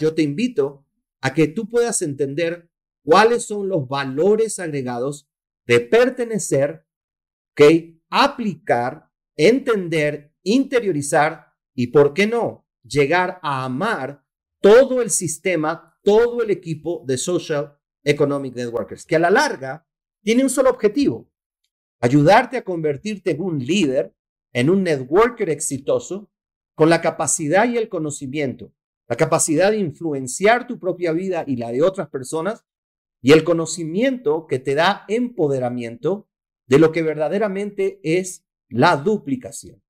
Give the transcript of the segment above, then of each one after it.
Yo te invito a que tú puedas entender cuáles son los valores agregados de pertenecer, ¿ok? aplicar, entender, interiorizar y, ¿por qué no?, llegar a amar todo el sistema, todo el equipo de Social Economic Networkers, que a la larga tiene un solo objetivo, ayudarte a convertirte en un líder, en un networker exitoso, con la capacidad y el conocimiento, la capacidad de influenciar tu propia vida y la de otras personas, y el conocimiento que te da empoderamiento de lo que verdaderamente es la duplicación,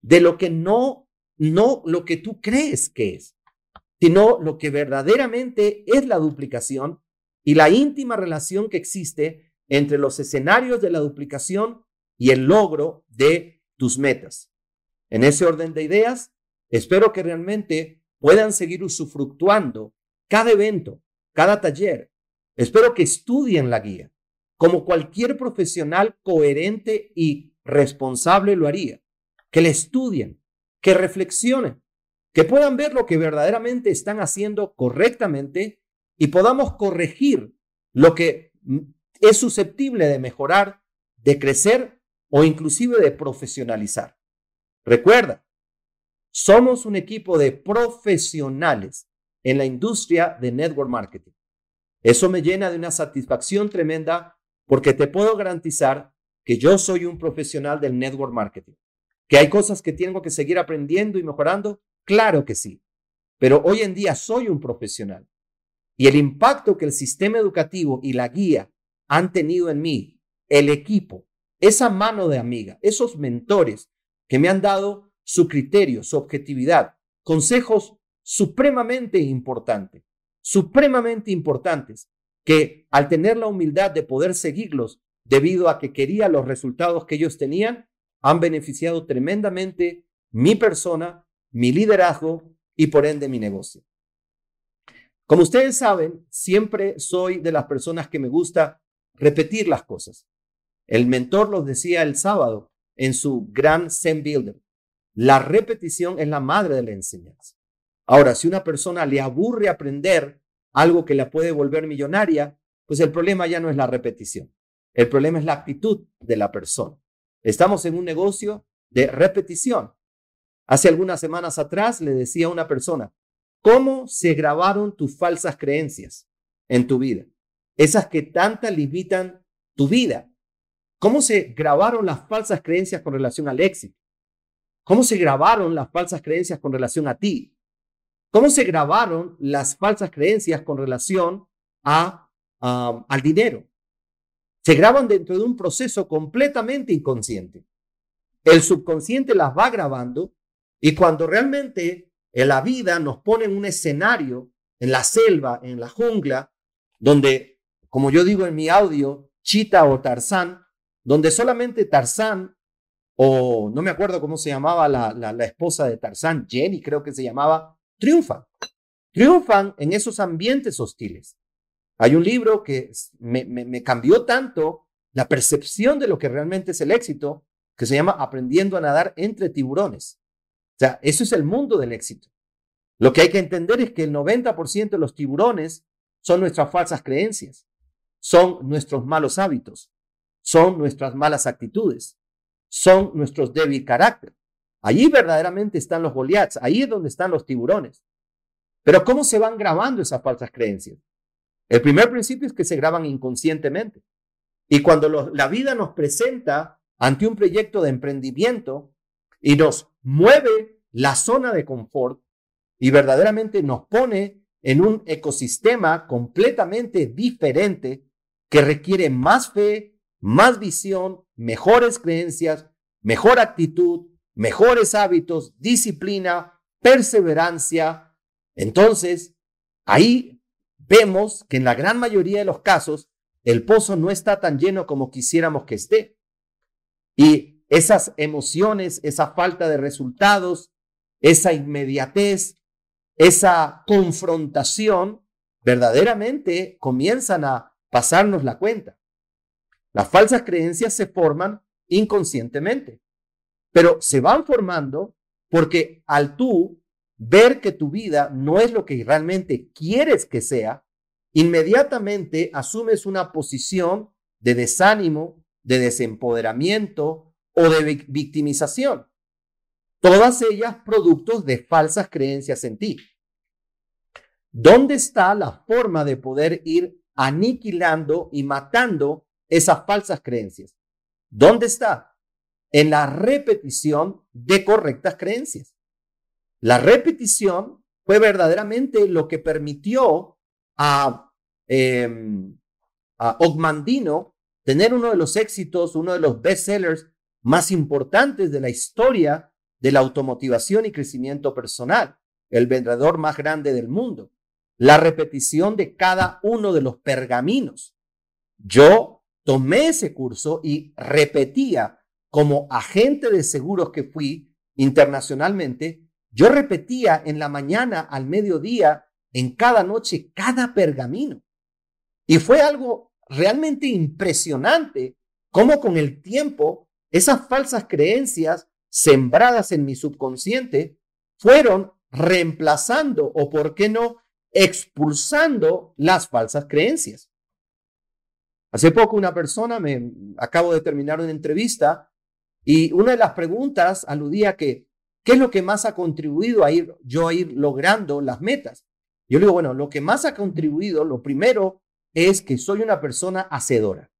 de lo que no, no lo que tú crees que es, sino lo que verdaderamente es la duplicación y la íntima relación que existe entre los escenarios de la duplicación y el logro de tus metas. En ese orden de ideas, espero que realmente puedan seguir usufructuando cada evento, cada taller. Espero que estudien la guía, como cualquier profesional coherente y responsable lo haría. Que le estudien, que reflexionen, que puedan ver lo que verdaderamente están haciendo correctamente y podamos corregir lo que es susceptible de mejorar, de crecer o inclusive de profesionalizar. Recuerda, somos un equipo de profesionales en la industria de network marketing. Eso me llena de una satisfacción tremenda porque te puedo garantizar que yo soy un profesional del network marketing. ¿Que hay cosas que tengo que seguir aprendiendo y mejorando? Claro que sí. Pero hoy en día soy un profesional. Y el impacto que el sistema educativo y la guía han tenido en mí, el equipo, esa mano de amiga, esos mentores que me han dado su criterio, su objetividad, consejos supremamente importantes, supremamente importantes, que al tener la humildad de poder seguirlos debido a que quería los resultados que ellos tenían, han beneficiado tremendamente mi persona, mi liderazgo y por ende mi negocio. Como ustedes saben, siempre soy de las personas que me gusta repetir las cosas. El mentor los decía el sábado en su gran Zen Builder. La repetición es la madre de la enseñanza. Ahora, si una persona le aburre aprender algo que la puede volver millonaria, pues el problema ya no es la repetición. El problema es la actitud de la persona. Estamos en un negocio de repetición. Hace algunas semanas atrás le decía a una persona, ¿cómo se grabaron tus falsas creencias en tu vida? Esas que tanta limitan tu vida. ¿Cómo se grabaron las falsas creencias con relación al éxito? ¿Cómo se grabaron las falsas creencias con relación a ti? ¿Cómo se grabaron las falsas creencias con relación a, al dinero? Se graban dentro de un proceso completamente inconsciente. El subconsciente las va grabando y cuando realmente en la vida nos pone en un escenario, en la selva, en la jungla, donde, como yo digo en mi audio, Chita o Tarzán, donde solamente Tarzán, o no me acuerdo cómo se llamaba la, la, esposa de Tarzán, Jenny creo que se llamaba, triunfan. Triunfan en esos ambientes hostiles. Hay un libro que me, cambió tanto la percepción de lo que realmente es el éxito, que se llama Aprendiendo a nadar entre tiburones. O sea, eso es el mundo del éxito. Lo que hay que entender es que el 90% de los tiburones son nuestras falsas creencias, son nuestros malos hábitos, son nuestras malas actitudes, son nuestros débil carácter. Allí verdaderamente están los Goliaths, ahí es donde están los tiburones. Pero ¿cómo se van grabando esas falsas creencias? El primer principio es que se graban inconscientemente. Y cuando la vida nos presenta ante un proyecto de emprendimiento y nos mueve la zona de confort y verdaderamente nos pone en un ecosistema completamente diferente que requiere más fe, más visión, mejores creencias, mejor actitud, mejores hábitos, disciplina, perseverancia. Entonces, ahí vemos que en la gran mayoría de los casos el pozo no está tan lleno como quisiéramos que esté. Y esas emociones, esa falta de resultados, esa inmediatez, esa confrontación, verdaderamente comienzan a pasarnos la cuenta. Las falsas creencias se forman inconscientemente. pero se van formando porque al tú ver que tu vida no es lo que realmente quieres que sea, inmediatamente asumes una posición de desánimo, de desempoderamiento o de victimización. Todas ellas productos de falsas creencias en ti. ¿Dónde está la forma de poder ir aniquilando y matando esas falsas creencias? ¿Dónde está? En la repetición de correctas creencias. La repetición fue verdaderamente lo que permitió a, eh, a Ogmandino tener uno de los éxitos, uno de los bestsellers más importantes de la historia de la automotivación y crecimiento personal, el vendedor más grande del mundo. La repetición de cada uno de los pergaminos. Yo tomé ese curso y repetía como agente de seguros que fui internacionalmente, yo repetía en la mañana, al mediodía, en cada noche, cada pergamino. Y fue algo realmente impresionante cómo con el tiempo esas falsas creencias sembradas en mi subconsciente fueron reemplazando o, por qué no, expulsando las falsas creencias. Hace poco una persona, me acabo de terminar una entrevista y una de las preguntas aludía que, ¿qué es lo que más ha contribuido a ir, yo a ir logrando las metas? Yo le digo, bueno, lo que más ha contribuido, lo primero es que soy una persona hacedora.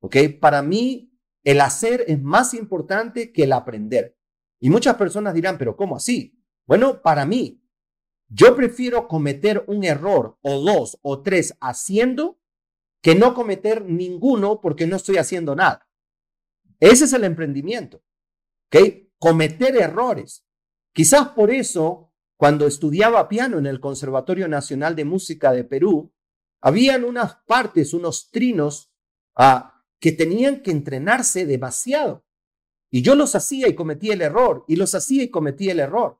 ¿Ok? Para mí, el hacer es más importante que el aprender. Y muchas personas dirán, pero ¿cómo así? Bueno, para mí, yo prefiero cometer un error o dos o tres haciendo que no cometer ninguno porque no estoy haciendo nada. Ese es el emprendimiento. ¿Ok? Cometer errores. Quizás por eso, cuando estudiaba piano en el Conservatorio Nacional de Música de Perú, habían unas partes, unos trinos ah, que tenían que entrenarse demasiado. Y yo los hacía y cometía el error, y los hacía y cometía el error.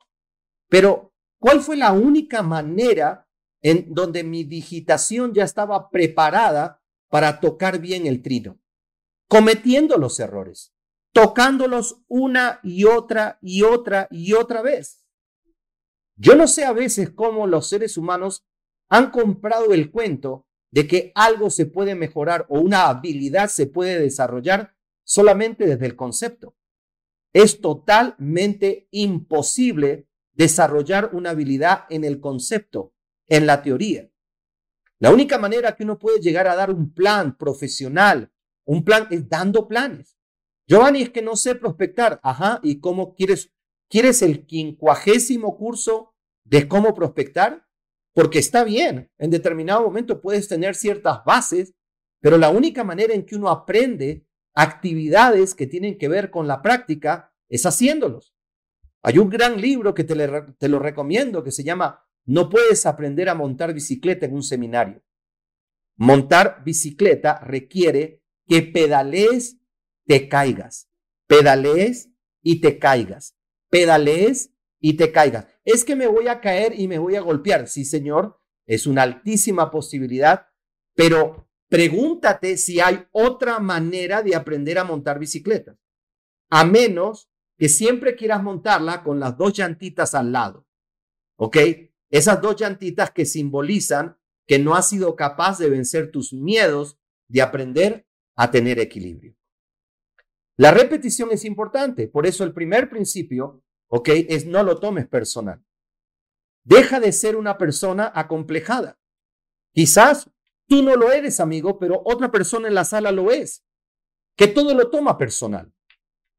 Pero, ¿cuál fue la única manera en donde mi digitación ya estaba preparada para tocar bien el trino? Cometiendo los errores, tocándolos una y otra y otra y otra vez. Yo no sé a veces cómo los seres humanos han comprado el cuento de que algo se puede mejorar o una habilidad se puede desarrollar solamente desde el concepto. Es totalmente imposible desarrollar una habilidad en el concepto, en la teoría. La única manera que uno puede llegar a dar un plan profesional, un plan es dando planes. Giovanni, es que no sé prospectar. Ajá, ¿y cómo quieres? ¿Quieres el quincuagésimo curso de cómo prospectar? porque está bien, en determinado momento puedes tener ciertas bases, pero la única manera en que uno aprende actividades que tienen que ver con la práctica es haciéndolos. Hay un gran libro que te, te lo recomiendo que se llama No puedes aprender a montar bicicleta en un seminario. Montar bicicleta requiere que pedalees, te caigas, pedalees y te caigas, pedalees y te caigas es que me voy a caer y me voy a golpear. Sí, señor, es una altísima posibilidad, pero pregúntate si hay otra manera de aprender a montar bicicleta, a menos que siempre quieras montarla con las dos llantitas al lado. ¿Ok? Esas dos llantitas que simbolizan que no has sido capaz de vencer tus miedos de aprender a tener equilibrio. La repetición es importante, por eso el primer principio ¿ok? Es no lo tomes personal. Deja de ser una persona acomplejada. Quizás tú no lo eres, amigo, pero otra persona en la sala lo es, que todo lo toma personal.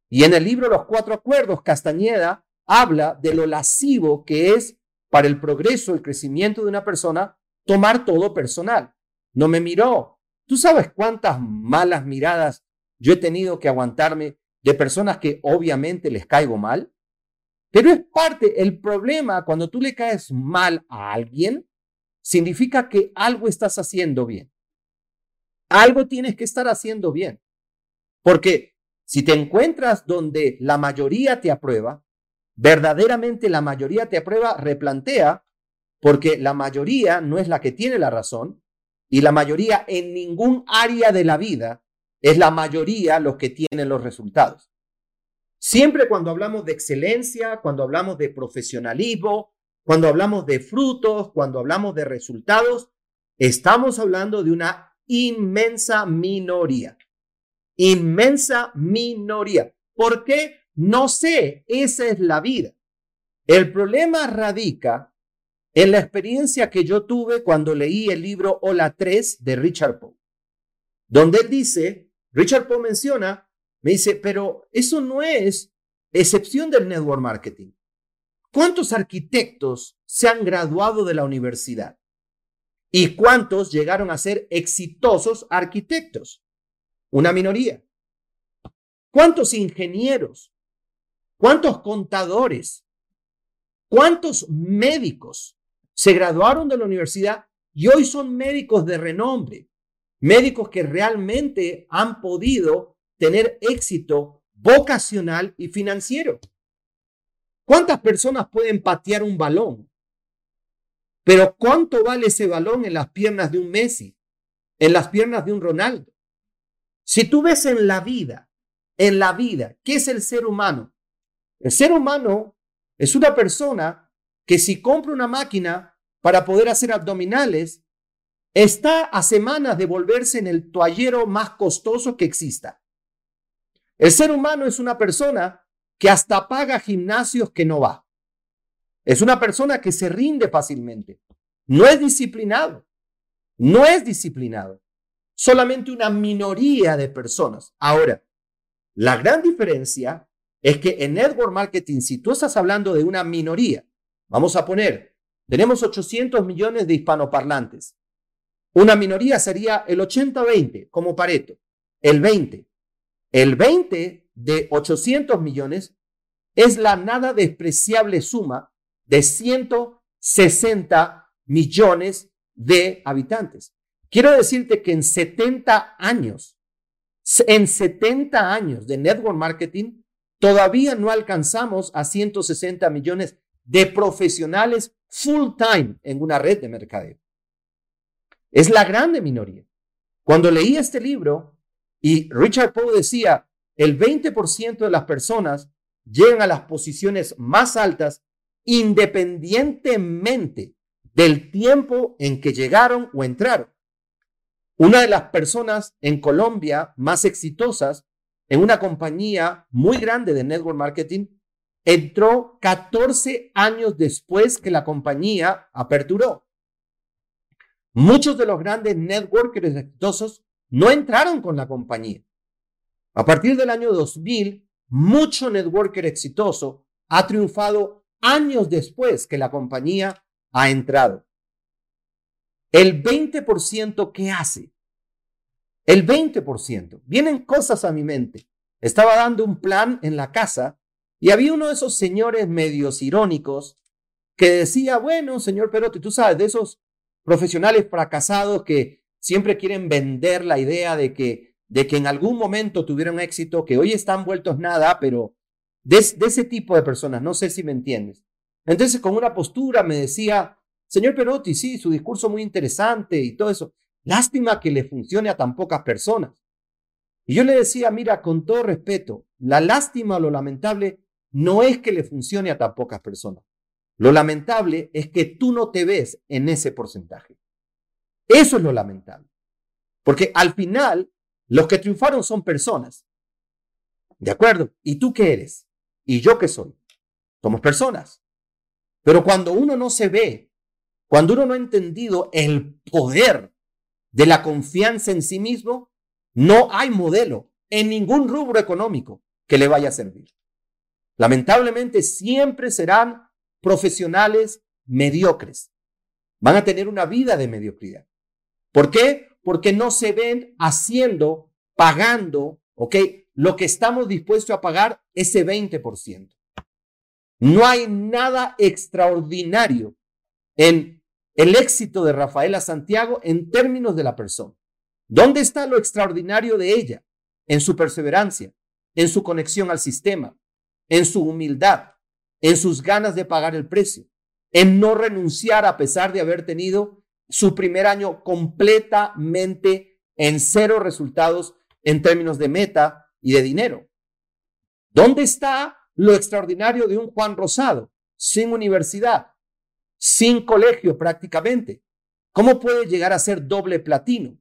Y en el libro Los Cuatro Acuerdos, Castañeda habla de lo lascivo que es para el progreso, el crecimiento de una persona, tomar todo personal. No me miró. ¿Tú sabes cuántas malas miradas yo he tenido que aguantarme de personas que obviamente les caigo mal? Pero es parte, el problema cuando tú le caes mal a alguien, significa que algo estás haciendo bien. Algo tienes que estar haciendo bien. Porque si te encuentras donde la mayoría te aprueba, verdaderamente la mayoría te aprueba, replantea, porque la mayoría no es la que tiene la razón y la mayoría en ningún área de la vida es la mayoría los que tienen los resultados. Siempre cuando hablamos de excelencia, cuando hablamos de profesionalismo, cuando hablamos de frutos, cuando hablamos de resultados, estamos hablando de una inmensa minoría. Inmensa minoría. ¿Por qué? No sé, esa es la vida. El problema radica en la experiencia que yo tuve cuando leí el libro Hola 3 de Richard Poe, donde él dice, Richard Poe menciona, me dice, pero eso no es excepción del network marketing. ¿Cuántos arquitectos se han graduado de la universidad? ¿Y cuántos llegaron a ser exitosos arquitectos? Una minoría. ¿Cuántos ingenieros? ¿Cuántos contadores? ¿Cuántos médicos se graduaron de la universidad y hoy son médicos de renombre? Médicos que realmente han podido tener éxito vocacional y financiero. ¿Cuántas personas pueden patear un balón? Pero ¿cuánto vale ese balón en las piernas de un Messi? En las piernas de un Ronaldo. Si tú ves en la vida, en la vida, ¿qué es el ser humano? El ser humano es una persona que si compra una máquina para poder hacer abdominales, está a semanas de volverse en el toallero más costoso que exista. El ser humano es una persona que hasta paga gimnasios que no va. Es una persona que se rinde fácilmente. No es disciplinado. No es disciplinado. Solamente una minoría de personas. Ahora, la gran diferencia es que en network marketing, si tú estás hablando de una minoría, vamos a poner, tenemos 800 millones de hispanoparlantes. Una minoría sería el 80-20 como Pareto, el 20. El 20 de 800 millones es la nada despreciable suma de 160 millones de habitantes. Quiero decirte que en 70 años, en 70 años de network marketing, todavía no alcanzamos a 160 millones de profesionales full time en una red de mercadeo. Es la grande minoría. Cuando leí este libro y Richard Poe decía, el 20% de las personas llegan a las posiciones más altas independientemente del tiempo en que llegaron o entraron. Una de las personas en Colombia más exitosas en una compañía muy grande de network marketing entró 14 años después que la compañía aperturó. Muchos de los grandes networkers exitosos no entraron con la compañía. A partir del año 2000, mucho networker exitoso ha triunfado años después que la compañía ha entrado. El 20% que hace, el 20%, vienen cosas a mi mente. Estaba dando un plan en la casa y había uno de esos señores medios irónicos que decía, bueno, señor Perotti, tú sabes, de esos profesionales fracasados que siempre quieren vender la idea de que, de que en algún momento tuvieron éxito, que hoy están vueltos nada, pero de, ese tipo de personas, no sé si me entiendes. Entonces, con una postura me decía, señor Perotti, sí, su discurso muy interesante y todo eso. Lástima que le funcione a tan pocas personas. Y yo le decía, mira, con todo respeto, la lástima o lo lamentable no es que le funcione a tan pocas personas. Lo lamentable es que tú no te ves en ese porcentaje. Eso es lo lamentable. Porque al final, los que triunfaron son personas. ¿De acuerdo? ¿Y tú qué eres? ¿Y yo qué soy? Somos personas. Pero cuando uno no se ve, cuando uno no ha entendido el poder de la confianza en sí mismo, no hay modelo en ningún rubro económico que le vaya a servir. Lamentablemente siempre serán profesionales mediocres. Van a tener una vida de mediocridad. ¿Por qué? Porque no se ven haciendo, pagando, ¿ok? Lo que estamos dispuestos a pagar ese 20%. No hay nada extraordinario en el éxito de Rafaela Santiago en términos de la persona. ¿Dónde está lo extraordinario de ella? En su perseverancia, en su conexión al sistema, en su humildad, en sus ganas de pagar el precio, en no renunciar a pesar de haber tenido su primer año completamente en cero resultados en términos de meta y de dinero. ¿Dónde está lo extraordinario de un Juan Rosado? Sin universidad, sin colegio prácticamente. ¿Cómo puede llegar a ser doble platino?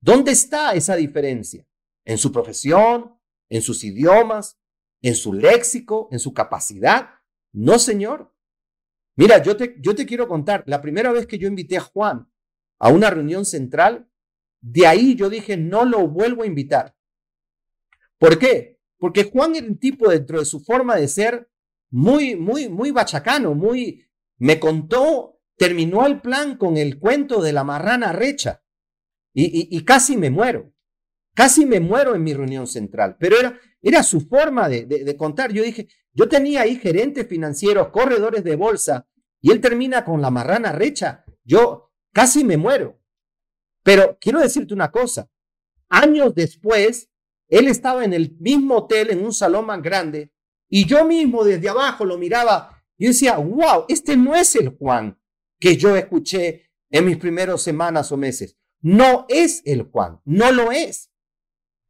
¿Dónde está esa diferencia? ¿En su profesión? ¿En sus idiomas? ¿En su léxico? ¿En su capacidad? No, señor. Mira, yo te, yo te quiero contar, la primera vez que yo invité a Juan a una reunión central, de ahí yo dije, no lo vuelvo a invitar. ¿Por qué? Porque Juan era un tipo dentro de su forma de ser muy, muy, muy bachacano, muy, me contó, terminó el plan con el cuento de la marrana recha y, casi me muero, casi me muero en mi reunión central, pero era, era su forma de, de contar. Yo dije, yo tenía ahí gerentes financieros, corredores de bolsa, y él termina con la marrana recha. Yo casi me muero. Pero quiero decirte una cosa. Años después, él estaba en el mismo hotel, en un salón más grande, y yo mismo desde abajo lo miraba y decía, wow, este no es el Juan que yo escuché en mis primeras semanas o meses. No es el Juan, no lo es.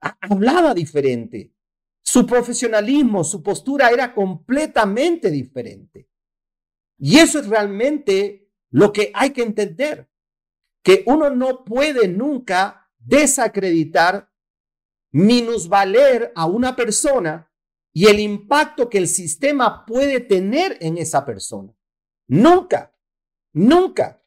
Hablaba diferente. Su profesionalismo, su postura era completamente diferente. Y eso es realmente lo que hay que entender, que uno no puede nunca desacreditar, minusvaler a una persona y el impacto que el sistema puede tener en esa persona. Nunca, nunca.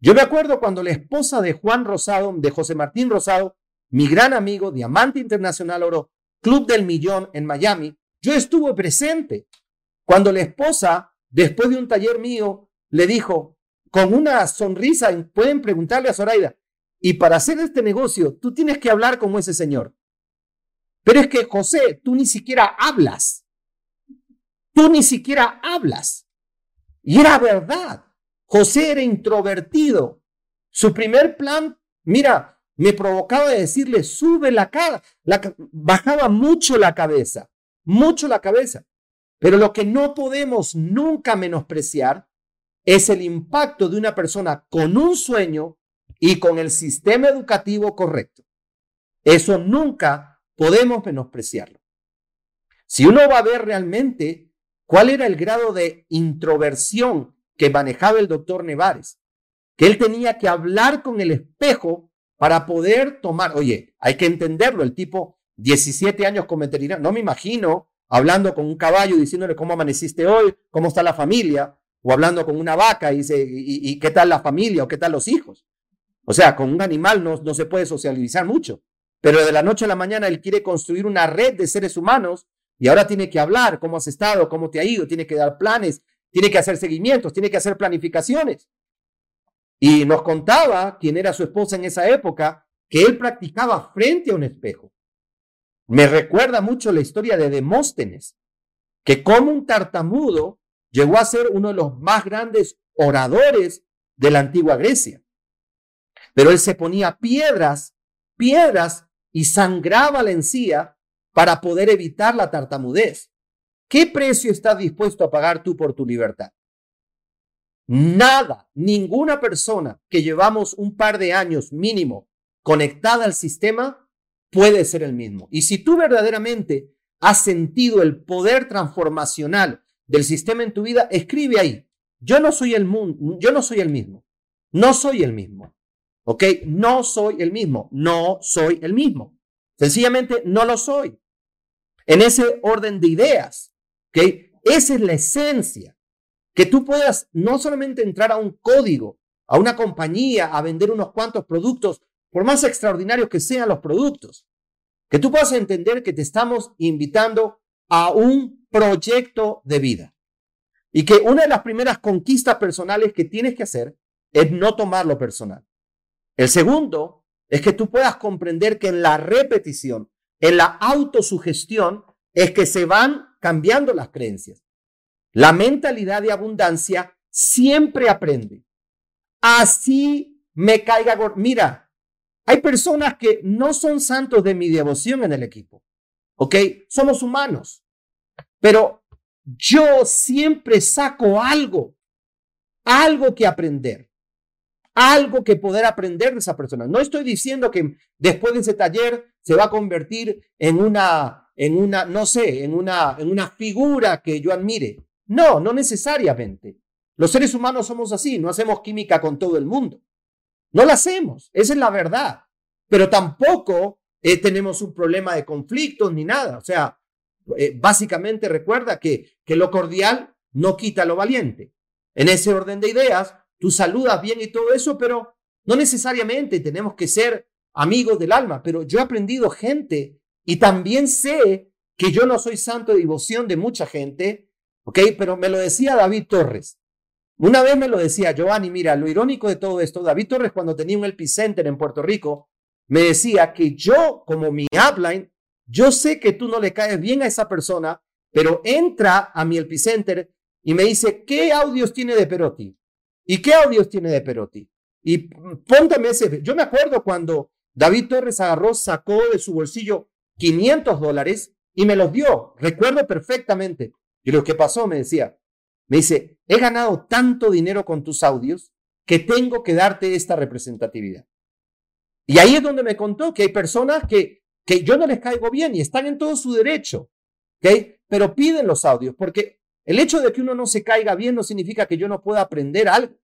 Yo me acuerdo cuando la esposa de Juan Rosado, de José Martín Rosado, mi gran amigo, Diamante Internacional Oro, Club del Millón en Miami, yo estuve presente cuando la esposa, después de un taller mío, le dijo, con una sonrisa, pueden preguntarle a Zoraida, y para hacer este negocio, tú tienes que hablar como ese señor. Pero es que, José, tú ni siquiera hablas. Tú ni siquiera hablas. Y era verdad. José era introvertido. Su primer plan, mira, me provocaba decirle, sube la cara, bajaba mucho la cabeza, mucho la cabeza. Pero lo que no podemos nunca menospreciar es el impacto de una persona con un sueño y con el sistema educativo correcto. Eso nunca podemos menospreciarlo. Si uno va a ver realmente cuál era el grado de introversión que manejaba el doctor Nevares, que él tenía que hablar con el espejo para poder tomar, oye, hay que entenderlo, el tipo 17 años con veterinario, no me imagino hablando con un caballo diciéndole cómo amaneciste hoy, cómo está la familia, o hablando con una vaca y dice, qué tal la familia o qué tal los hijos. O sea, con un animal no se puede socializar mucho, pero de la noche a la mañana él quiere construir una red de seres humanos y ahora tiene que hablar cómo has estado, cómo te ha ido, tiene que dar planes, tiene que hacer seguimientos, tiene que hacer planificaciones. Y nos contaba quién era su esposa en esa época, que él practicaba frente a un espejo. Me recuerda mucho la historia de Demóstenes, que como un tartamudo llegó a ser uno de los más grandes oradores de la antigua Grecia. Pero él se ponía piedras, piedras y sangraba la encía para poder evitar la tartamudez. ¿Qué precio estás dispuesto a pagar tú por tu libertad? Nada, ninguna persona que llevamos un par de años mínimo conectada al sistema puede ser el mismo. Y si tú verdaderamente has sentido el poder transformacional del sistema en tu vida, escribe ahí. Yo no soy el mundo, yo no soy el mismo. No soy el mismo. ¿Ok? No soy el mismo. No soy el mismo. Sencillamente no lo soy. En ese orden de ideas. ¿Ok? Esa es la esencia que tú puedas no solamente entrar a un código, a una compañía, a vender unos cuantos productos, por más extraordinarios que sean los productos, que tú puedas entender que te estamos invitando a un proyecto de vida. Y que una de las primeras conquistas personales que tienes que hacer es no tomarlo personal. El segundo es que tú puedas comprender que en la repetición, en la autosugestión, es que se van cambiando las creencias. La mentalidad de abundancia siempre aprende. Así me caiga. Mira, hay personas que no son santos de mi devoción en el equipo. ¿Ok? Somos humanos. Pero yo siempre saco algo, algo que aprender, algo que poder aprender de esa persona. No estoy diciendo que después de ese taller se va a convertir en una en una, no sé, en una, en una figura que yo admire. No, no necesariamente. Los seres humanos somos así, no hacemos química con todo el mundo. No la hacemos, esa es la verdad. Pero tampoco eh, tenemos un problema de conflictos ni nada. O sea, eh, básicamente recuerda que, que lo cordial no quita lo valiente. En ese orden de ideas, tú saludas bien y todo eso, pero no necesariamente tenemos que ser amigos del alma. Pero yo he aprendido gente y también sé que yo no soy santo de devoción de mucha gente, ¿ok? Pero me lo decía David Torres. Una vez me lo decía Giovanni, mira, lo irónico de todo esto, David Torres cuando tenía un epicenter en Puerto Rico, me decía que yo, como mi upline, yo sé que tú no le caes bien a esa persona, pero entra a mi epicenter y me dice, ¿qué audios tiene de Perotti? ¿Y qué audios tiene de Perotti? Y póntame ese. Yo me acuerdo cuando David Torres agarró, sacó de su bolsillo 500 dólares y me los dio. Recuerdo perfectamente. Yo lo ¿qué pasó? Me decía. Me dice, he ganado tanto dinero con tus audios que tengo que darte esta representatividad. Y ahí es donde me contó que hay personas que, que yo no les caigo bien y están en todo su derecho, ¿ok? Pero piden los audios porque el hecho de que uno no se caiga bien no significa que yo no pueda aprender algo.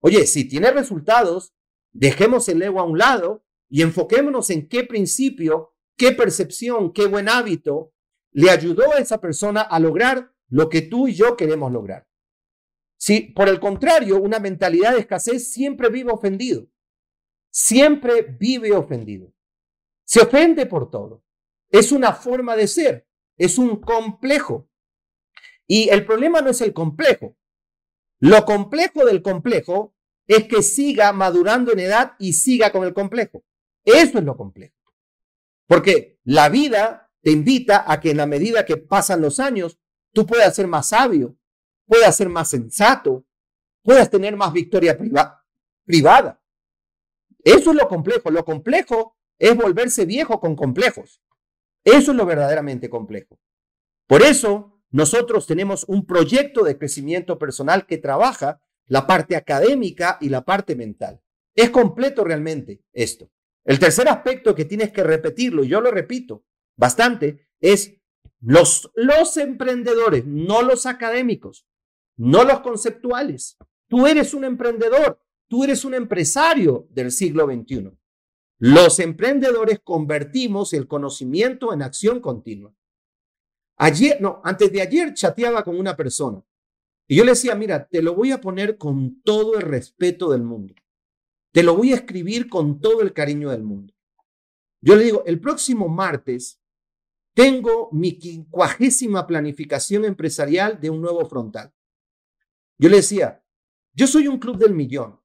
Oye, si tiene resultados, dejemos el ego a un lado y enfoquémonos en qué principio, qué percepción, qué buen hábito le ayudó a esa persona a lograr lo que tú y yo queremos lograr. Si por el contrario, una mentalidad de escasez siempre vive ofendido, siempre vive ofendido, se ofende por todo. Es una forma de ser, es un complejo. Y el problema no es el complejo. Lo complejo del complejo es que siga madurando en edad y siga con el complejo. Eso es lo complejo. Porque la vida te invita a que en la medida que pasan los años, tú puedas ser más sabio, puedas ser más sensato, puedas tener más victoria privada. Eso es lo complejo. Lo complejo es volverse viejo con complejos. Eso es lo verdaderamente complejo. Por eso, nosotros tenemos un proyecto de crecimiento personal que trabaja la parte académica y la parte mental. Es completo realmente esto. El tercer aspecto que tienes que repetirlo, y yo lo repito bastante, es los, los emprendedores, no los académicos, no los conceptuales. Tú eres un emprendedor, tú eres un empresario del siglo XXI. Los emprendedores convertimos el conocimiento en acción continua. Ayer, no, antes de ayer chateaba con una persona y yo le decía, mira, te lo voy a poner con todo el respeto del mundo. Te lo voy a escribir con todo el cariño del mundo. Yo le digo, el próximo martes tengo mi quincuagésima planificación empresarial de un nuevo frontal. Yo le decía, yo soy un club del millón.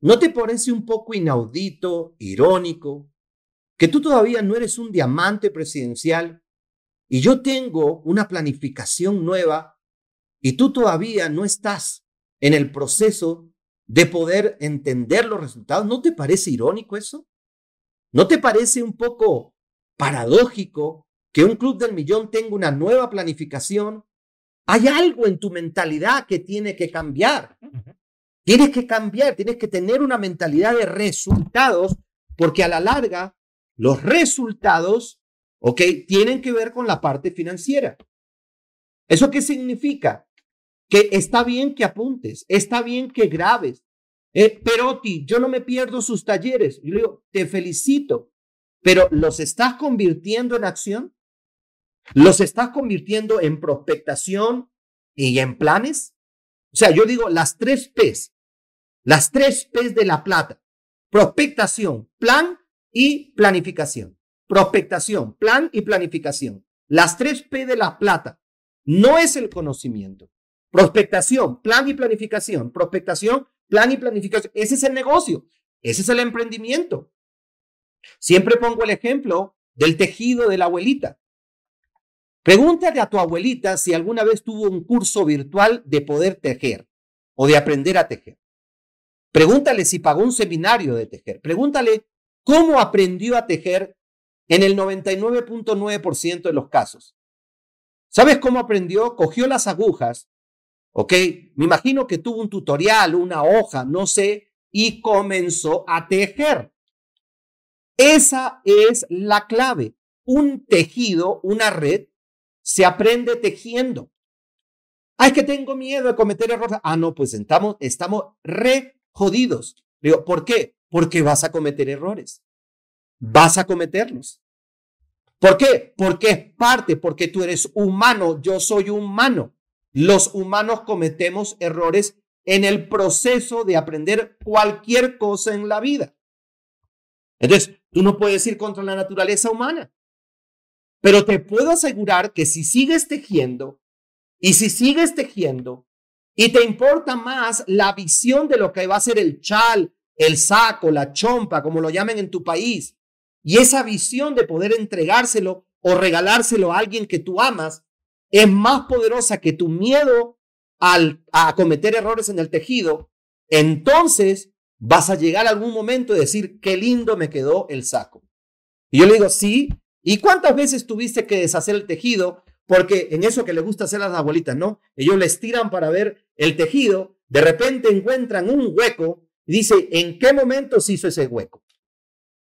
¿No te parece un poco inaudito, irónico, que tú todavía no eres un diamante presidencial y yo tengo una planificación nueva y tú todavía no estás en el proceso de poder entender los resultados. ¿No te parece irónico eso? ¿No te parece un poco paradójico que un club del millón tenga una nueva planificación? Hay algo en tu mentalidad que tiene que cambiar. Tienes que cambiar, tienes que tener una mentalidad de resultados, porque a la larga los resultados, ok, tienen que ver con la parte financiera. ¿Eso qué significa? que está bien que apuntes, está bien que grabes. Eh, Perotti, yo no me pierdo sus talleres. Yo te felicito, pero ¿los estás convirtiendo en acción? ¿Los estás convirtiendo en prospectación y en planes? O sea, yo digo las tres P's, las tres P's de la plata. Prospectación, plan y planificación. Prospectación, plan y planificación. Las tres P de la plata. No es el conocimiento. Prospectación, plan y planificación. Prospectación, plan y planificación. Ese es el negocio. Ese es el emprendimiento. Siempre pongo el ejemplo del tejido de la abuelita. Pregúntale a tu abuelita si alguna vez tuvo un curso virtual de poder tejer o de aprender a tejer. Pregúntale si pagó un seminario de tejer. Pregúntale cómo aprendió a tejer en el 99.9% de los casos. ¿Sabes cómo aprendió? Cogió las agujas ¿Ok? Me imagino que tuvo un tutorial, una hoja, no sé, y comenzó a tejer. Esa es la clave. un tejido, una red, se aprende tejiendo. Ay, que tengo miedo de cometer errores. Ah, no, pues estamos, re jodidos. ¿por qué? Porque vas a cometer errores. Vas a cometerlos. ¿Por qué? Porque es parte, porque tú eres humano, yo soy humano. Los humanos cometemos errores en el proceso de aprender cualquier cosa en la vida. Entonces, tú no puedes ir contra la naturaleza humana. Pero te puedo asegurar que si sigues tejiendo y si sigues tejiendo y te importa más la visión de lo que va a ser el chal, el saco, la chompa, como lo llamen en tu país, y esa visión de poder entregárselo o regalárselo a alguien que tú amas, es más poderosa que tu miedo al, a cometer errores en el tejido, entonces vas a llegar a algún momento y decir, qué lindo me quedó el saco. Y yo le digo, sí. ¿Y cuántas veces tuviste que deshacer el tejido? Porque en eso que le gusta hacer las abuelitas, ¿no? Ellos les tiran para ver el tejido, de repente encuentran un hueco y dice, ¿en qué momento se hizo ese hueco?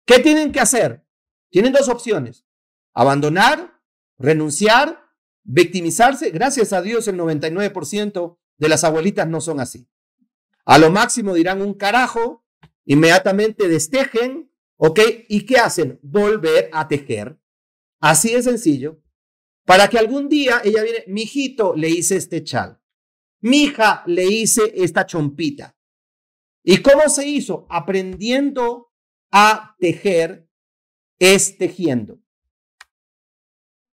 ¿Qué tienen que hacer? Tienen dos opciones. Abandonar, renunciar, victimizarse. Gracias a Dios el 99% de las abuelitas no son así. A lo máximo dirán un carajo, inmediatamente destejen, ¿ok? ¿Y qué hacen? Volver a tejer. Así de sencillo. Para que algún día ella viene, mi hijito, le hice este chal. Mi hija, le hice esta chompita. ¿Y cómo se hizo? Aprendiendo a tejer es tejiendo.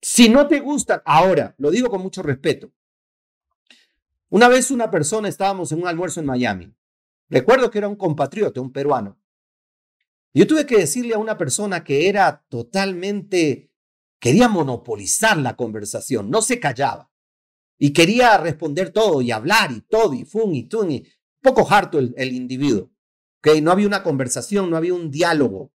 Si no te gusta, ahora, lo digo con mucho respeto. Una vez una persona, estábamos en un almuerzo en Miami. Recuerdo que era un compatriota, un peruano. Yo tuve que decirle a una persona que era totalmente, quería monopolizar la conversación, no se callaba. Y quería responder todo y hablar y todo y fun y tun y poco harto el, el individuo. No había una conversación, no había un diálogo,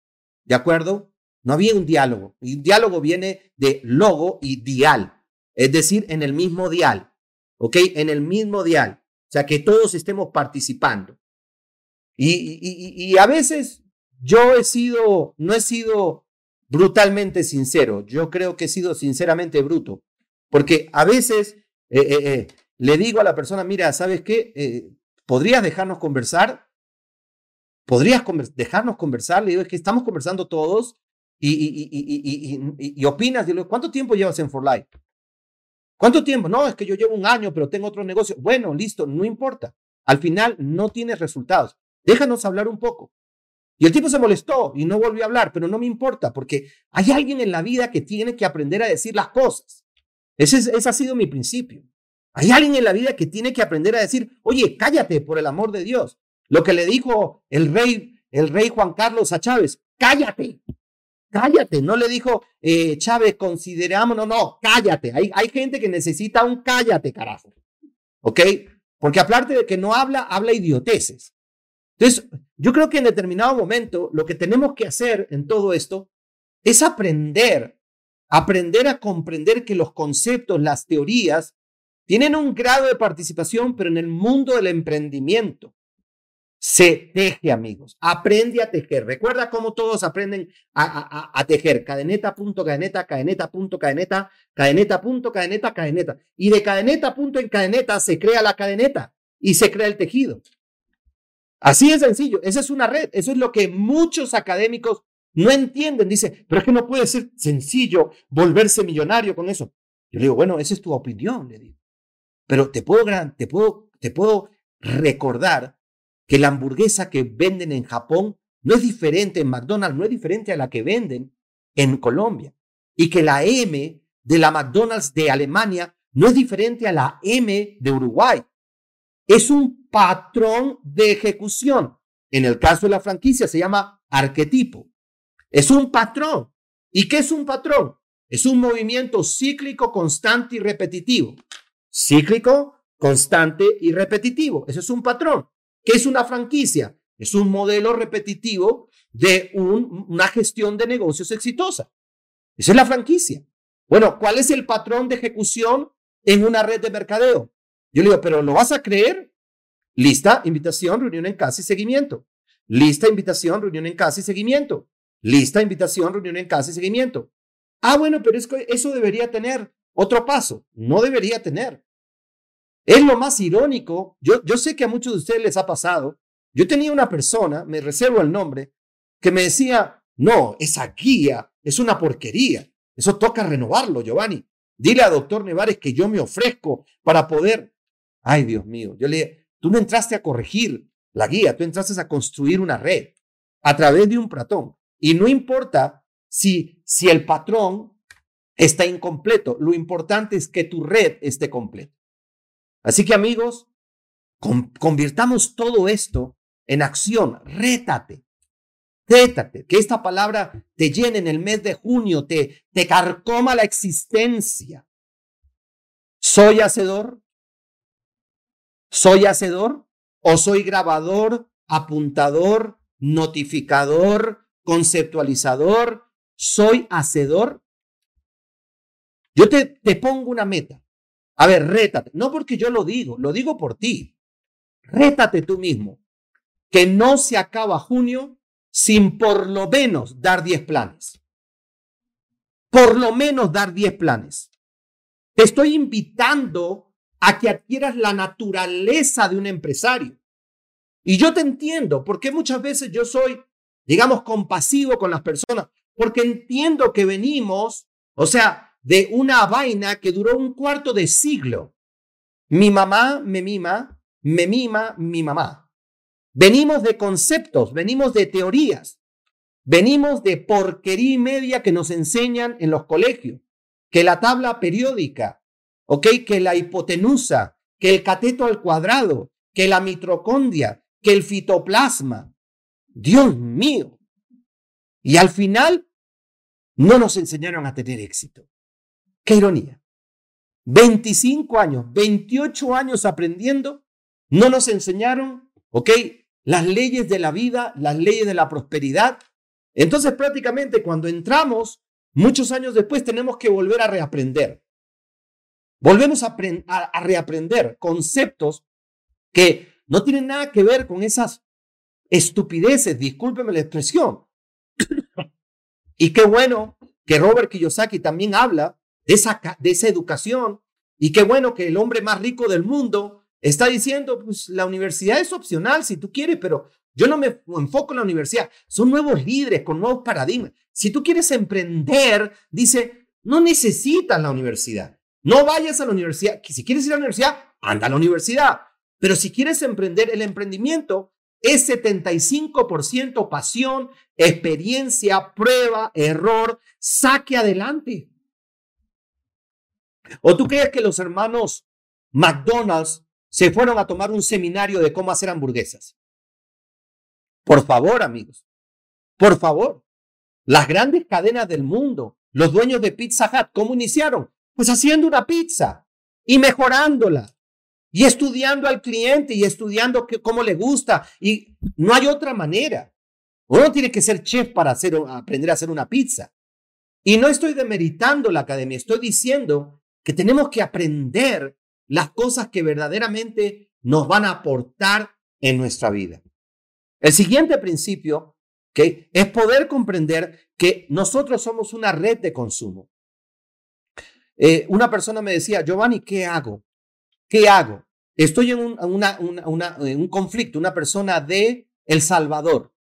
¿de acuerdo? No había un diálogo. Y un diálogo viene de logo y dial, es decir, en el mismo dial, ¿ok? En el mismo dial. O sea, que todos estemos participando. Y, y, y a veces yo he sido, no he sido brutalmente sincero, yo creo que he sido sinceramente bruto, porque a veces eh, eh, eh, le digo a la persona, mira, ¿sabes qué? ¿Podrías dejarnos conversar? ¿Podrías dejarnos conversar? Le digo, es que estamos conversando todos y, y, y, y opinas. Digo, ¿cuánto tiempo llevas en For Life? ¿Cuánto tiempo? No, es que yo llevo un año, pero tengo otro negocio. Bueno, listo, no importa. Al final no tienes resultados. Déjanos hablar un poco. Y el tipo se molestó y no volvió a hablar, pero no me importa porque hay alguien en la vida que tiene que aprender a decir las cosas. Ese, ese ha sido mi principio. Hay alguien en la vida que tiene que aprender a decir, oye, cállate por el amor de Dios. Lo que le dijo el rey, el rey Juan Carlos a Chávez, cállate, cállate. No le dijo, eh, Chávez, consideramos, no, no, cállate. Hay, hay gente que necesita un cállate, carajo. ¿Ok? Porque aparte de que no habla, habla idioteces. Entonces, yo creo que en determinado momento lo que tenemos que hacer en todo esto es aprender, aprender a comprender que los conceptos, las teorías, tienen un grado de participación, pero en el mundo del emprendimiento se teje, amigos. Aprende a tejer. Recuerda cómo todos aprenden a, tejer. Cadeneta, punto, cadeneta, cadeneta, punto, cadeneta, cadeneta, punto, cadeneta, cadeneta. Y de cadeneta, punto en cadeneta se crea la cadeneta y se crea el tejido. Así es sencillo. Esa es una red. Eso es lo que muchos académicos no entienden. Dice, pero es que no puede ser sencillo volverse millonario con eso. Yo le digo, bueno, esa es tu opinión, le digo. Pero te puedo, te puedo, te puedo recordar que la hamburguesa que venden en Japón no es diferente en McDonald's, no es diferente a la que venden en Colombia. Y que la M de la McDonald's de Alemania no es diferente a la M de Uruguay. Es un patrón de ejecución. En el caso de la franquicia se llama arquetipo. Es un patrón. ¿Y qué es un patrón? Es un movimiento cíclico, constante y repetitivo. Cíclico, constante y repetitivo. Eso es un patrón. ¿Qué es una franquicia? Es un modelo repetitivo de una gestión de negocios exitosa. Esa es la franquicia. Bueno, ¿cuál es el patrón de ejecución en una red de mercadeo? Yo le digo, pero ¿lo vas a creer? Lista, invitación, reunión en casa y seguimiento. Lista, invitación, reunión en casa y seguimiento. Lista, invitación, reunión en casa y seguimiento. Ah, bueno, pero eso debería tener otro paso. No debería tener. Es lo más irónico. Yo, sé que a muchos de ustedes les ha pasado. Yo tenía una persona, me reservo el nombre, que me decía, no, esa guía es una porquería. Eso toca renovarlo, Giovanni. Dile a doctor Nevares que yo me ofrezco para poder. Ay, Dios mío, yo le tú no entraste a corregir la guía, tú entraste a construir una red a través de un patrón. Y no importa si, si el patrón está incompleto, lo importante es que tu red esté completa. Así que amigos, convirtamos todo esto en acción, rétate, rétate, que esta palabra te llene en el mes de junio, te, te carcoma la existencia. ¿Soy hacedor? ¿Soy hacedor? ¿O soy grabador, apuntador, notificador, conceptualizador? ¿Soy hacedor? Yo te, te pongo una meta. A ver, rétate. No porque yo lo digo, lo digo por ti. Rétate tú mismo. Que no se acaba junio sin por lo menos dar 10 planes. Por lo menos dar 10 planes. Te estoy invitando a que adquieras la naturaleza de un empresario. Y yo te entiendo, porque muchas veces yo soy, digamos, compasivo con las personas, porque entiendo que venimos, o sea, de una vaina que duró un cuarto de siglo. Mi mamá me mima, me mima mi mamá. Venimos de conceptos, venimos de teorías, venimos de porquería y media que nos enseñan en los colegios, que la tabla periódica, ¿ok? Que la hipotenusa, que el cateto al cuadrado, que la mitocondria, que el fitoplasma. Dios mío. Y al final no nos enseñaron a tener éxito. Qué ironía. 25 años, 28 años aprendiendo, no nos enseñaron, ¿ok? Las leyes de la vida, las leyes de la prosperidad. Entonces prácticamente cuando entramos, muchos años después tenemos que volver a reaprender. Volvemos a, reaprender conceptos que no tienen nada que ver con esas estupideces, discúlpeme la expresión. y qué bueno que Robert Kiyosaki también habla de esa, de esa educación. Y qué bueno que el hombre más rico del mundo está diciendo, pues la universidad es opcional si tú quieres, pero yo no me enfoco en la universidad. Son nuevos líderes con nuevos paradigmas. Si tú quieres emprender, dice, no necesitas la universidad. No vayas a la universidad. Si quieres ir a la universidad, anda a la universidad. Pero si quieres emprender, el emprendimiento es 75% pasión, experiencia, prueba, error, saque adelante. ¿O tú crees que los hermanos McDonald's se fueron a tomar un seminario de cómo hacer hamburguesas? Por favor, amigos. Por favor. Las grandes cadenas del mundo, los dueños de Pizza Hut, ¿cómo iniciaron? Pues haciendo una pizza y mejorándola y estudiando al cliente y estudiando cómo le gusta. Y no hay otra manera. Uno tiene que ser chef para aprender a hacer una pizza. Y no estoy demeritando la academia, estoy diciendo que tenemos que aprender las cosas que verdaderamente nos van a aportar en nuestra vida. El siguiente principio que es poder comprender que nosotros somos una red de consumo. Eh, una persona me decía, Giovanni, ¿qué hago? ¿Qué hago? Estoy en un, en un conflicto, una persona de El Salvador.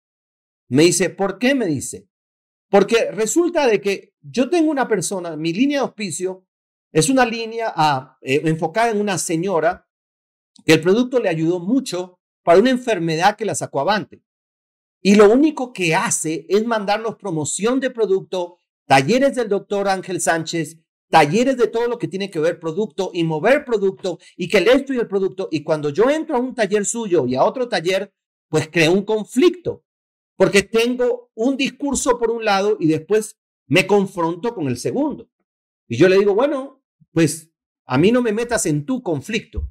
Me dice, ¿por qué? Me dice, porque resulta de que yo tengo una persona, mi línea de auspicio es una línea ah, eh, enfocada en una señora que el producto le ayudó mucho para una enfermedad que la sacó avante. Y lo único que hace es mandarnos promoción de producto, talleres del doctor Ángel Sánchez, talleres de todo lo que tiene que ver producto y mover producto y que le y el producto. Y cuando yo entro a un taller suyo y a otro taller, pues creo un conflicto, porque tengo un discurso por un lado y después me confronto con el segundo. Y yo le digo, bueno, pues a mí no me metas en tu conflicto.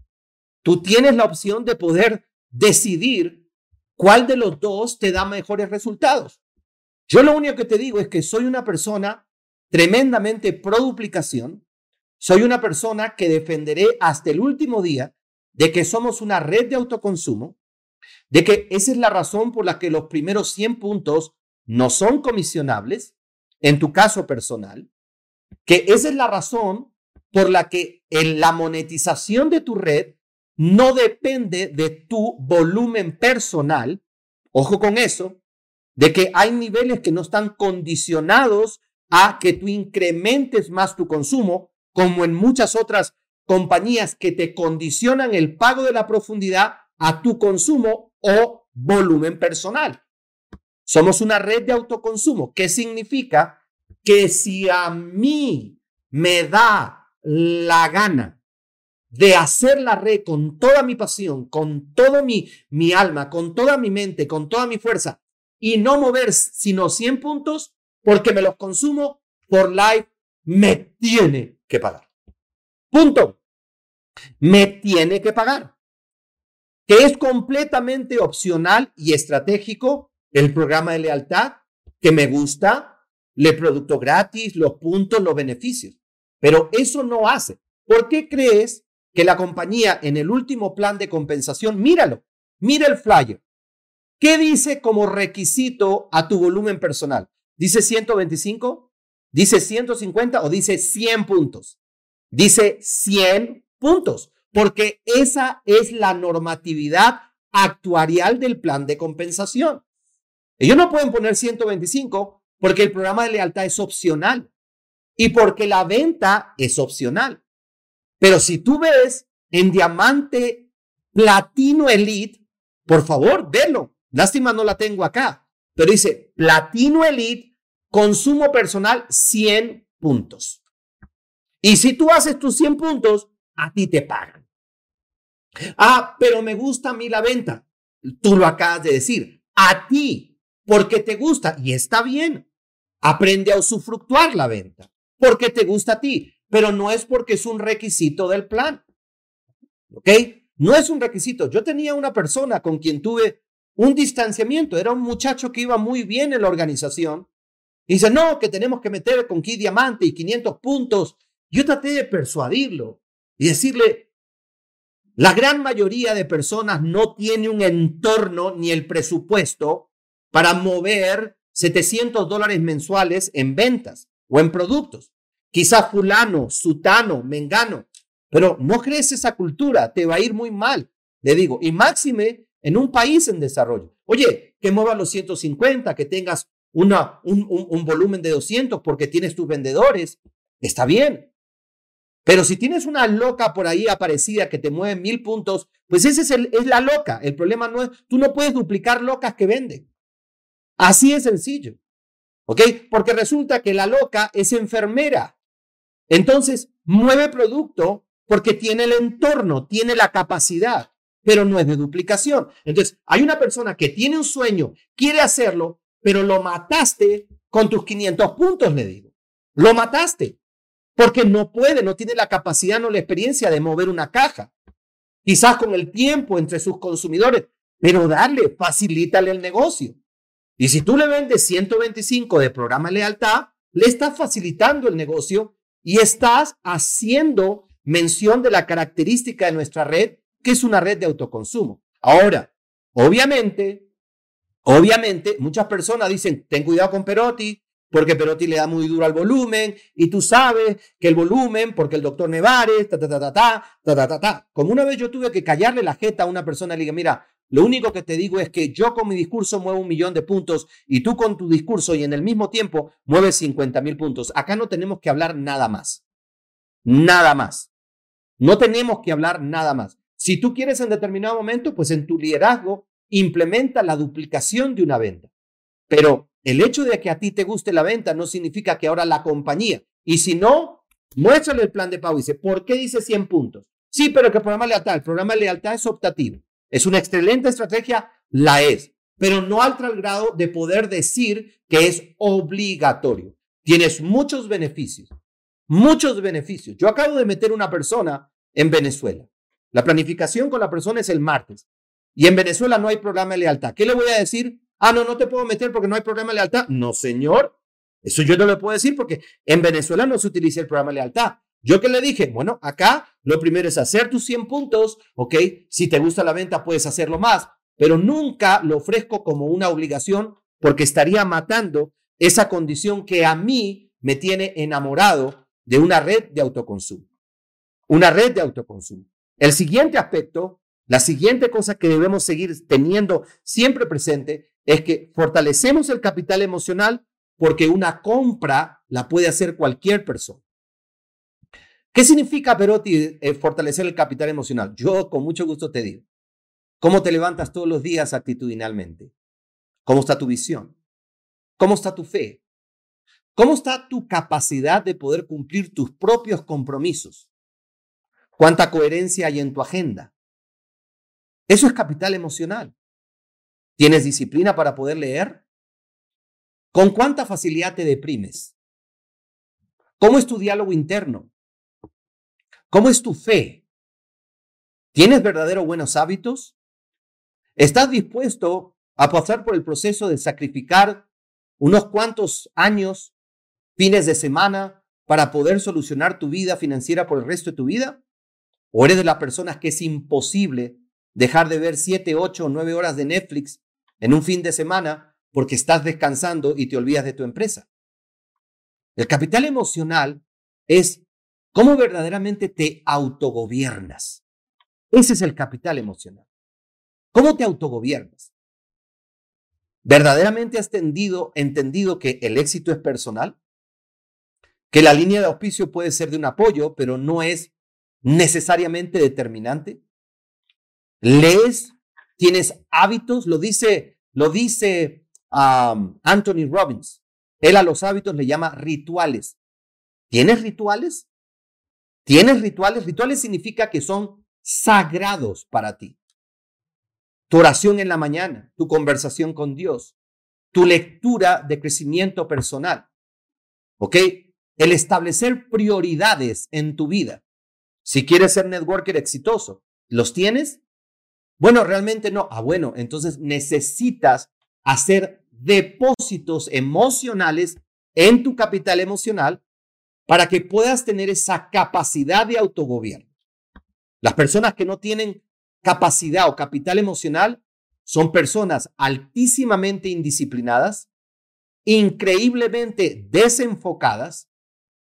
Tú tienes la opción de poder decidir cuál de los dos te da mejores resultados. Yo lo único que te digo es que soy una persona tremendamente pro duplicación. Soy una persona que defenderé hasta el último día de que somos una red de autoconsumo, de que esa es la razón por la que los primeros 100 puntos no son comisionables, en tu caso personal, que esa es la razón por la que en la monetización de tu red no depende de tu volumen personal. Ojo con eso, de que hay niveles que no están condicionados a que tú incrementes más tu consumo, como en muchas otras compañías que te condicionan el pago de la profundidad a tu consumo o volumen personal. Somos una red de autoconsumo. ¿Qué significa? Que si a mí me da la gana de hacer la red con toda mi pasión, con todo mi, mi alma, con toda mi mente, con toda mi fuerza, y no mover sino 100 puntos, porque me los consumo por live, me tiene que pagar. Punto. Me tiene que pagar. Que es completamente opcional y estratégico el programa de lealtad, que me gusta, le producto gratis, los puntos, los beneficios. Pero eso no hace. ¿Por qué crees que la compañía en el último plan de compensación, míralo, mira el flyer. ¿Qué dice como requisito a tu volumen personal? ¿Dice 125? ¿Dice 150 o dice 100 puntos? Dice 100 puntos, porque esa es la normatividad actuarial del plan de compensación. Ellos no pueden poner 125 porque el programa de lealtad es opcional y porque la venta es opcional. Pero si tú ves en diamante platino elite, por favor, velo. Lástima no la tengo acá, pero dice platino elite, consumo personal 100 puntos. Y si tú haces tus 100 puntos, a ti te pagan. Ah, pero me gusta a mí la venta. Tú lo acabas de decir. A ti, porque te gusta y está bien. Aprende a usufructuar la venta, porque te gusta a ti pero no es porque es un requisito del plan. ¿Ok? No es un requisito. Yo tenía una persona con quien tuve un distanciamiento. Era un muchacho que iba muy bien en la organización. Y dice, no, que tenemos que meter con Key Diamante y 500 puntos. Yo traté de persuadirlo y decirle, la gran mayoría de personas no tiene un entorno ni el presupuesto para mover 700 dólares mensuales en ventas o en productos. Quizá fulano, sutano, mengano, pero no crees esa cultura, te va a ir muy mal, le digo. Y máxime en un país en desarrollo. Oye, que muevas los 150, que tengas una, un, un, volumen de 200 porque tienes tus vendedores, está bien. Pero si tienes una loca por ahí aparecida que te mueve mil puntos, pues ese es, es la loca. El problema no es, tú no puedes duplicar locas que venden. Así es sencillo. ¿Ok? Porque resulta que la loca es enfermera. Entonces, mueve producto porque tiene el entorno, tiene la capacidad, pero no es de duplicación. Entonces, hay una persona que tiene un sueño, quiere hacerlo, pero lo mataste con tus 500 puntos, le digo. Lo mataste porque no puede, no tiene la capacidad, no la experiencia de mover una caja. Quizás con el tiempo entre sus consumidores, pero darle, facilítale el negocio. Y si tú le vendes 125 de programa lealtad, le estás facilitando el negocio y estás haciendo mención de la característica de nuestra red, que es una red de autoconsumo. Ahora, obviamente, obviamente, muchas personas dicen, ten cuidado con Perotti, porque Perotti le da muy duro al volumen, y tú sabes que el volumen, porque el doctor Nevares, ta, ta, ta, ta, ta, ta, ta, ta. Como una vez yo tuve que callarle la jeta a una persona, le dije, mira, lo único que te digo es que yo con mi discurso muevo un millón de puntos y tú con tu discurso y en el mismo tiempo mueves 50 mil puntos. Acá no tenemos que hablar nada más. Nada más. No tenemos que hablar nada más. Si tú quieres en determinado momento, pues en tu liderazgo implementa la duplicación de una venta. Pero el hecho de que a ti te guste la venta no significa que ahora la compañía. Y si no, muéstrale el plan de pago. Dice, ¿por qué dice 100 puntos? Sí, pero que el programa lealtad, el programa de lealtad es optativo. ¿Es una excelente estrategia? La es, pero no al tal grado de poder decir que es obligatorio. Tienes muchos beneficios, muchos beneficios. Yo acabo de meter una persona en Venezuela. La planificación con la persona es el martes. Y en Venezuela no hay programa de lealtad. ¿Qué le voy a decir? Ah, no, no te puedo meter porque no hay programa de lealtad. No, señor. Eso yo no le puedo decir porque en Venezuela no se utiliza el programa de lealtad. Yo que le dije, bueno, acá lo primero es hacer tus 100 puntos, ¿ok? Si te gusta la venta, puedes hacerlo más, pero nunca lo ofrezco como una obligación porque estaría matando esa condición que a mí me tiene enamorado de una red de autoconsumo. Una red de autoconsumo. El siguiente aspecto, la siguiente cosa que debemos seguir teniendo siempre presente es que fortalecemos el capital emocional porque una compra la puede hacer cualquier persona. ¿Qué significa, Perotti, eh, fortalecer el capital emocional? Yo con mucho gusto te digo. ¿Cómo te levantas todos los días actitudinalmente? ¿Cómo está tu visión? ¿Cómo está tu fe? ¿Cómo está tu capacidad de poder cumplir tus propios compromisos? ¿Cuánta coherencia hay en tu agenda? Eso es capital emocional. ¿Tienes disciplina para poder leer? ¿Con cuánta facilidad te deprimes? ¿Cómo es tu diálogo interno? ¿Cómo es tu fe? ¿Tienes verdaderos buenos hábitos? ¿Estás dispuesto a pasar por el proceso de sacrificar unos cuantos años, fines de semana, para poder solucionar tu vida financiera por el resto de tu vida? ¿O eres de las personas que es imposible dejar de ver siete, ocho o nueve horas de Netflix en un fin de semana porque estás descansando y te olvidas de tu empresa? El capital emocional es cómo verdaderamente te autogobiernas. Ese es el capital emocional. ¿Cómo te autogobiernas? ¿Verdaderamente has tendido, entendido que el éxito es personal? Que la línea de auspicio puede ser de un apoyo, pero no es necesariamente determinante. ¿Lees? ¿Tienes hábitos? Lo dice, lo dice Anthony Robbins. Él a los hábitos le llama rituales. ¿Tienes rituales? ¿Tienes rituales? Rituales significa que son sagrados para ti tu oración en la mañana, tu conversación con Dios, tu lectura de crecimiento personal. ¿Ok? El establecer prioridades en tu vida. Si quieres ser networker exitoso, ¿los tienes? Bueno, realmente no. Ah, bueno, entonces necesitas hacer depósitos emocionales en tu capital emocional para que puedas tener esa capacidad de autogobierno. Las personas que no tienen capacidad o capital emocional son personas altísimamente indisciplinadas, increíblemente desenfocadas,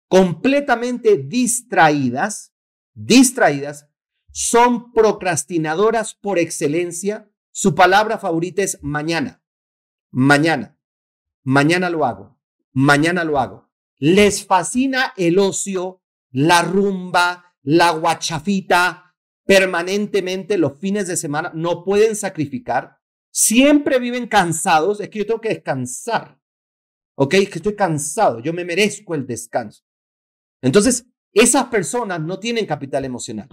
completamente distraídas, distraídas, son procrastinadoras por excelencia. Su palabra favorita es mañana, mañana, mañana lo hago, mañana lo hago. Les fascina el ocio, la rumba, la guachafita, permanentemente los fines de semana, no pueden sacrificar, siempre viven cansados, es que yo tengo que descansar, ¿ok? Es que estoy cansado, yo me merezco el descanso. Entonces, esas personas no tienen capital emocional.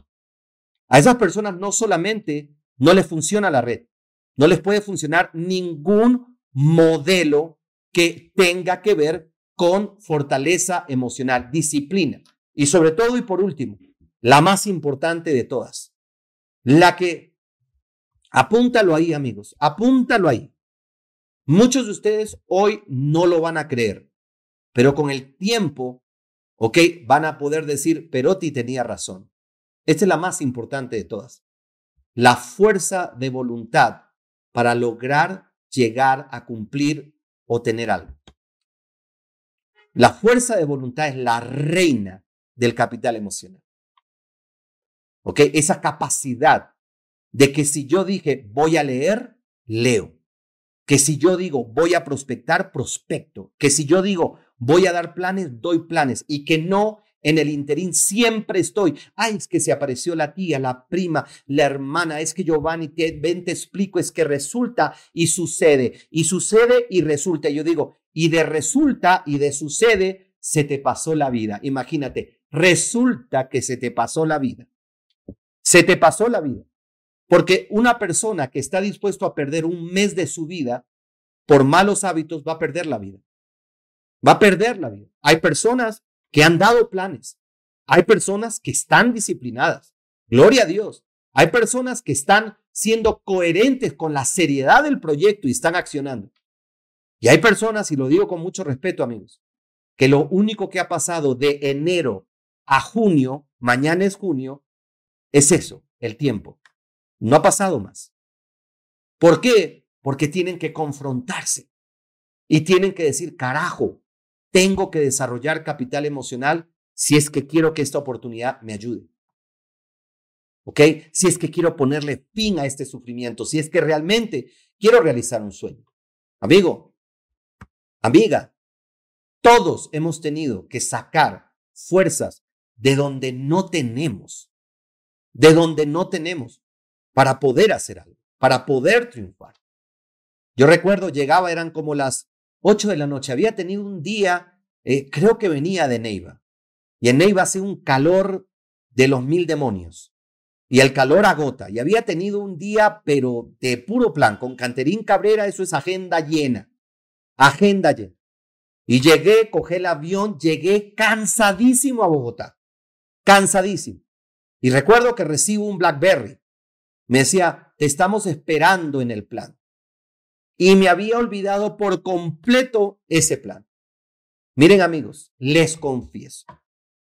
A esas personas no solamente no les funciona la red, no les puede funcionar ningún modelo que tenga que ver con fortaleza emocional, disciplina. Y sobre todo y por último, la más importante de todas, la que, apúntalo ahí amigos, apúntalo ahí. Muchos de ustedes hoy no lo van a creer, pero con el tiempo, ok, van a poder decir, Perotti tenía razón. Esta es la más importante de todas. La fuerza de voluntad para lograr llegar a cumplir o tener algo. La fuerza de voluntad es la reina del capital emocional. ¿Ok? Esa capacidad de que si yo dije voy a leer, leo. Que si yo digo voy a prospectar, prospecto. Que si yo digo voy a dar planes, doy planes. Y que no en el interín siempre estoy. Ay, es que se apareció la tía, la prima, la hermana. Es que Giovanni, te, ven, te explico. Es que resulta y sucede. Y sucede y resulta. Yo digo, y de resulta y de sucede, se te pasó la vida. Imagínate, resulta que se te pasó la vida. Se te pasó la vida. Porque una persona que está dispuesto a perder un mes de su vida por malos hábitos va a perder la vida. Va a perder la vida. Hay personas que han dado planes. Hay personas que están disciplinadas. Gloria a Dios. Hay personas que están siendo coherentes con la seriedad del proyecto y están accionando. Y hay personas, y lo digo con mucho respeto, amigos, que lo único que ha pasado de enero a junio, mañana es junio, es eso, el tiempo. No ha pasado más. ¿Por qué? Porque tienen que confrontarse y tienen que decir, carajo, tengo que desarrollar capital emocional si es que quiero que esta oportunidad me ayude. ¿Ok? Si es que quiero ponerle fin a este sufrimiento, si es que realmente quiero realizar un sueño. Amigo, amiga, todos hemos tenido que sacar fuerzas de donde no tenemos, de donde no tenemos, para poder hacer algo, para poder triunfar. Yo recuerdo, llegaba, eran como las 8 de la noche. Había tenido un día, eh, creo que venía de Neiva. Y en Neiva hace un calor de los mil demonios. Y el calor agota. Y había tenido un día, pero de puro plan, con Canterín Cabrera, eso es agenda llena. Agenda. Y llegué, cogí el avión, llegué cansadísimo a Bogotá. Cansadísimo. Y recuerdo que recibo un Blackberry. Me decía, te estamos esperando en el plan y me había olvidado por completo ese plan. Miren amigos, les confieso,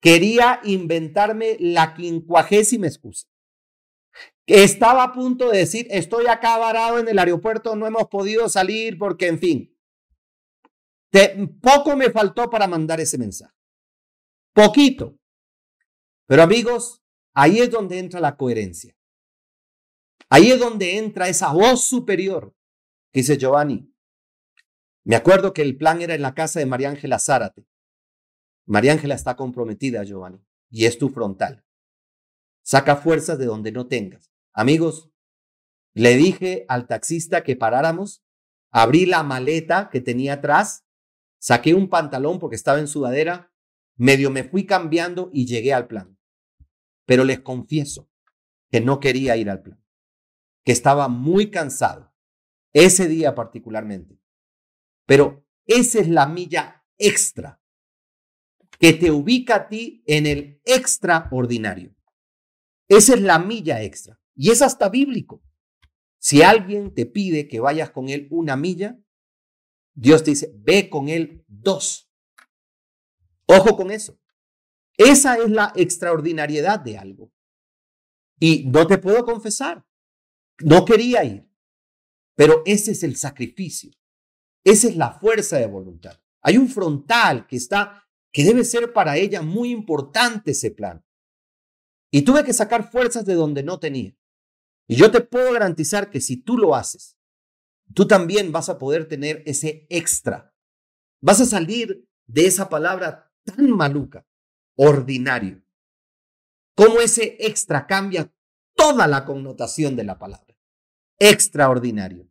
quería inventarme la quincuagésima excusa. Estaba a punto de decir, estoy acá varado en el aeropuerto, no hemos podido salir porque, en fin, poco me faltó para mandar ese mensaje. Poquito. Pero amigos, ahí es donde entra la coherencia. Ahí es donde entra esa voz superior Dice Giovanni, me acuerdo que el plan era en la casa de María Ángela Zárate. María Ángela está comprometida, Giovanni, y es tu frontal. Saca fuerzas de donde no tengas. Amigos, le dije al taxista que paráramos, abrí la maleta que tenía atrás, saqué un pantalón porque estaba en sudadera, medio me fui cambiando y llegué al plan. Pero les confieso que no quería ir al plan, que estaba muy cansado ese día particularmente. Pero esa es la milla extra que te ubica a ti en el extraordinario. Esa es la milla extra. Y es hasta bíblico. Si alguien te pide que vayas con él una milla, Dios te dice, ve con él dos. Ojo con eso. Esa es la extraordinariedad de algo. Y no te puedo confesar, no quería ir. Pero ese es el sacrificio. Esa es la fuerza de voluntad. Hay un frontal que está, que debe ser para ella muy importante ese plan. Y tuve que sacar fuerzas de donde no tenía. Y yo te puedo garantizar que si tú lo haces, tú también vas a poder tener ese extra. Vas a salir de esa palabra tan maluca, ordinario. Cómo ese extra cambia toda la connotación de la palabra. Extraordinario.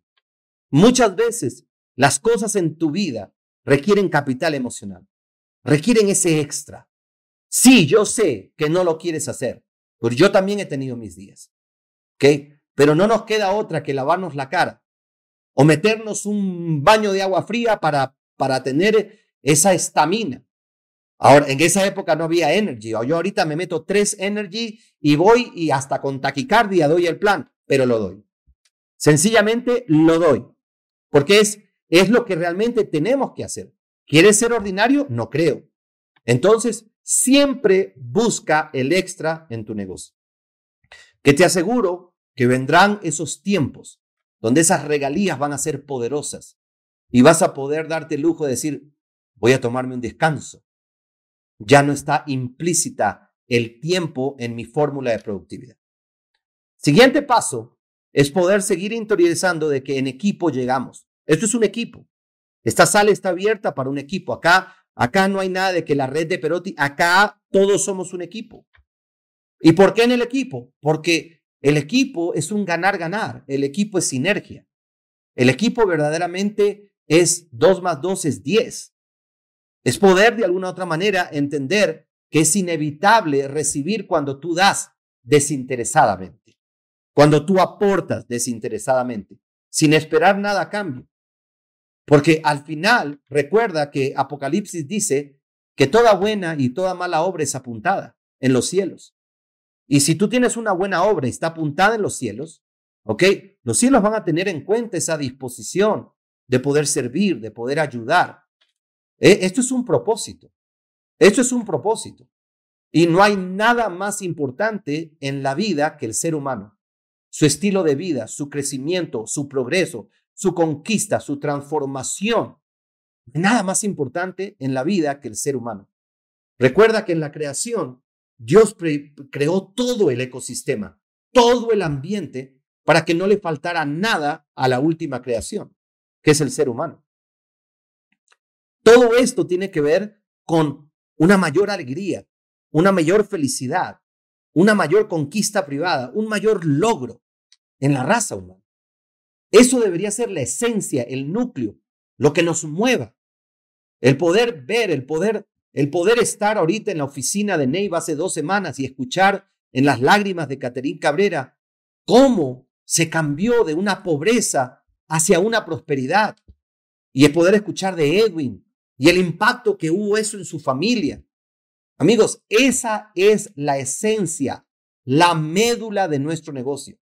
Muchas veces las cosas en tu vida requieren capital emocional, requieren ese extra. Sí, yo sé que no lo quieres hacer, pero yo también he tenido mis días. ¿Ok? Pero no nos queda otra que lavarnos la cara o meternos un baño de agua fría para, para tener esa estamina. Ahora, en esa época no había energy. Yo ahorita me meto tres energy y voy y hasta con taquicardia doy el plan, pero lo doy. Sencillamente lo doy. Porque es, es lo que realmente tenemos que hacer. ¿Quieres ser ordinario? No creo. Entonces, siempre busca el extra en tu negocio. Que te aseguro que vendrán esos tiempos donde esas regalías van a ser poderosas y vas a poder darte el lujo de decir, voy a tomarme un descanso. Ya no está implícita el tiempo en mi fórmula de productividad. Siguiente paso es poder seguir interiorizando de que en equipo llegamos. Esto es un equipo. Esta sala está abierta para un equipo. Acá, acá no hay nada de que la red de Perotti, acá todos somos un equipo. ¿Y por qué en el equipo? Porque el equipo es un ganar-ganar. El equipo es sinergia. El equipo verdaderamente es 2 más 2 es 10. Es poder de alguna otra manera entender que es inevitable recibir cuando tú das desinteresadamente. Cuando tú aportas desinteresadamente, sin esperar nada a cambio. Porque al final, recuerda que Apocalipsis dice que toda buena y toda mala obra es apuntada en los cielos. Y si tú tienes una buena obra y está apuntada en los cielos, ¿ok? Los cielos van a tener en cuenta esa disposición de poder servir, de poder ayudar. Eh, esto es un propósito. Esto es un propósito. Y no hay nada más importante en la vida que el ser humano su estilo de vida, su crecimiento, su progreso, su conquista, su transformación. nada más importante en la vida que el ser humano. Recuerda que en la creación Dios creó todo el ecosistema, todo el ambiente para que no le faltara nada a la última creación, que es el ser humano. Todo esto tiene que ver con una mayor alegría, una mayor felicidad, una mayor conquista privada, un mayor logro en la raza humana. Eso debería ser la esencia, el núcleo, lo que nos mueva. El poder ver, el poder, el poder estar ahorita en la oficina de Neiva hace dos semanas y escuchar en las lágrimas de Caterín Cabrera cómo se cambió de una pobreza hacia una prosperidad. Y el poder escuchar de Edwin y el impacto que hubo eso en su familia. Amigos, esa es la esencia, la médula de nuestro negocio.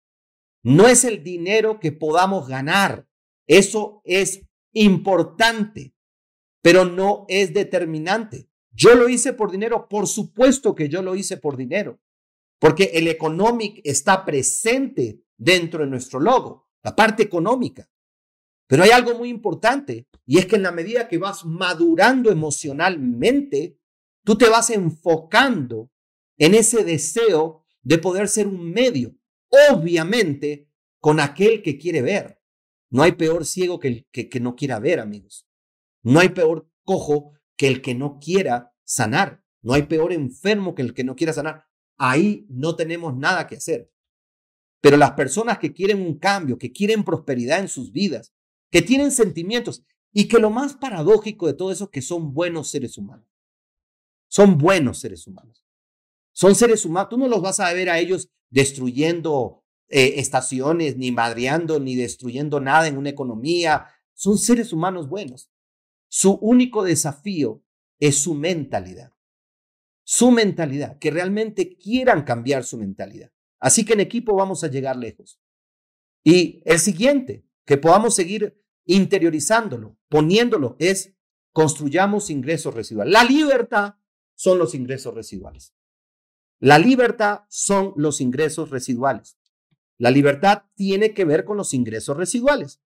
No es el dinero que podamos ganar. Eso es importante, pero no es determinante. Yo lo hice por dinero, por supuesto que yo lo hice por dinero, porque el economic está presente dentro de nuestro logo, la parte económica. Pero hay algo muy importante y es que en la medida que vas madurando emocionalmente, tú te vas enfocando en ese deseo de poder ser un medio, obviamente con aquel que quiere ver. No hay peor ciego que el que, que no quiera ver, amigos. No hay peor cojo que el que no quiera sanar. No hay peor enfermo que el que no quiera sanar. Ahí no tenemos nada que hacer. Pero las personas que quieren un cambio, que quieren prosperidad en sus vidas, que tienen sentimientos y que lo más paradójico de todo eso es que son buenos seres humanos. Son buenos seres humanos. Son seres humanos. Tú no los vas a ver a ellos destruyendo eh, estaciones, ni madreando, ni destruyendo nada en una economía. Son seres humanos buenos. Su único desafío es su mentalidad. Su mentalidad, que realmente quieran cambiar su mentalidad. Así que en equipo vamos a llegar lejos. Y el siguiente, que podamos seguir interiorizándolo, poniéndolo, es construyamos ingresos residuales. La libertad son los ingresos residuales. La libertad son los ingresos residuales. La libertad tiene que ver con los ingresos residuales.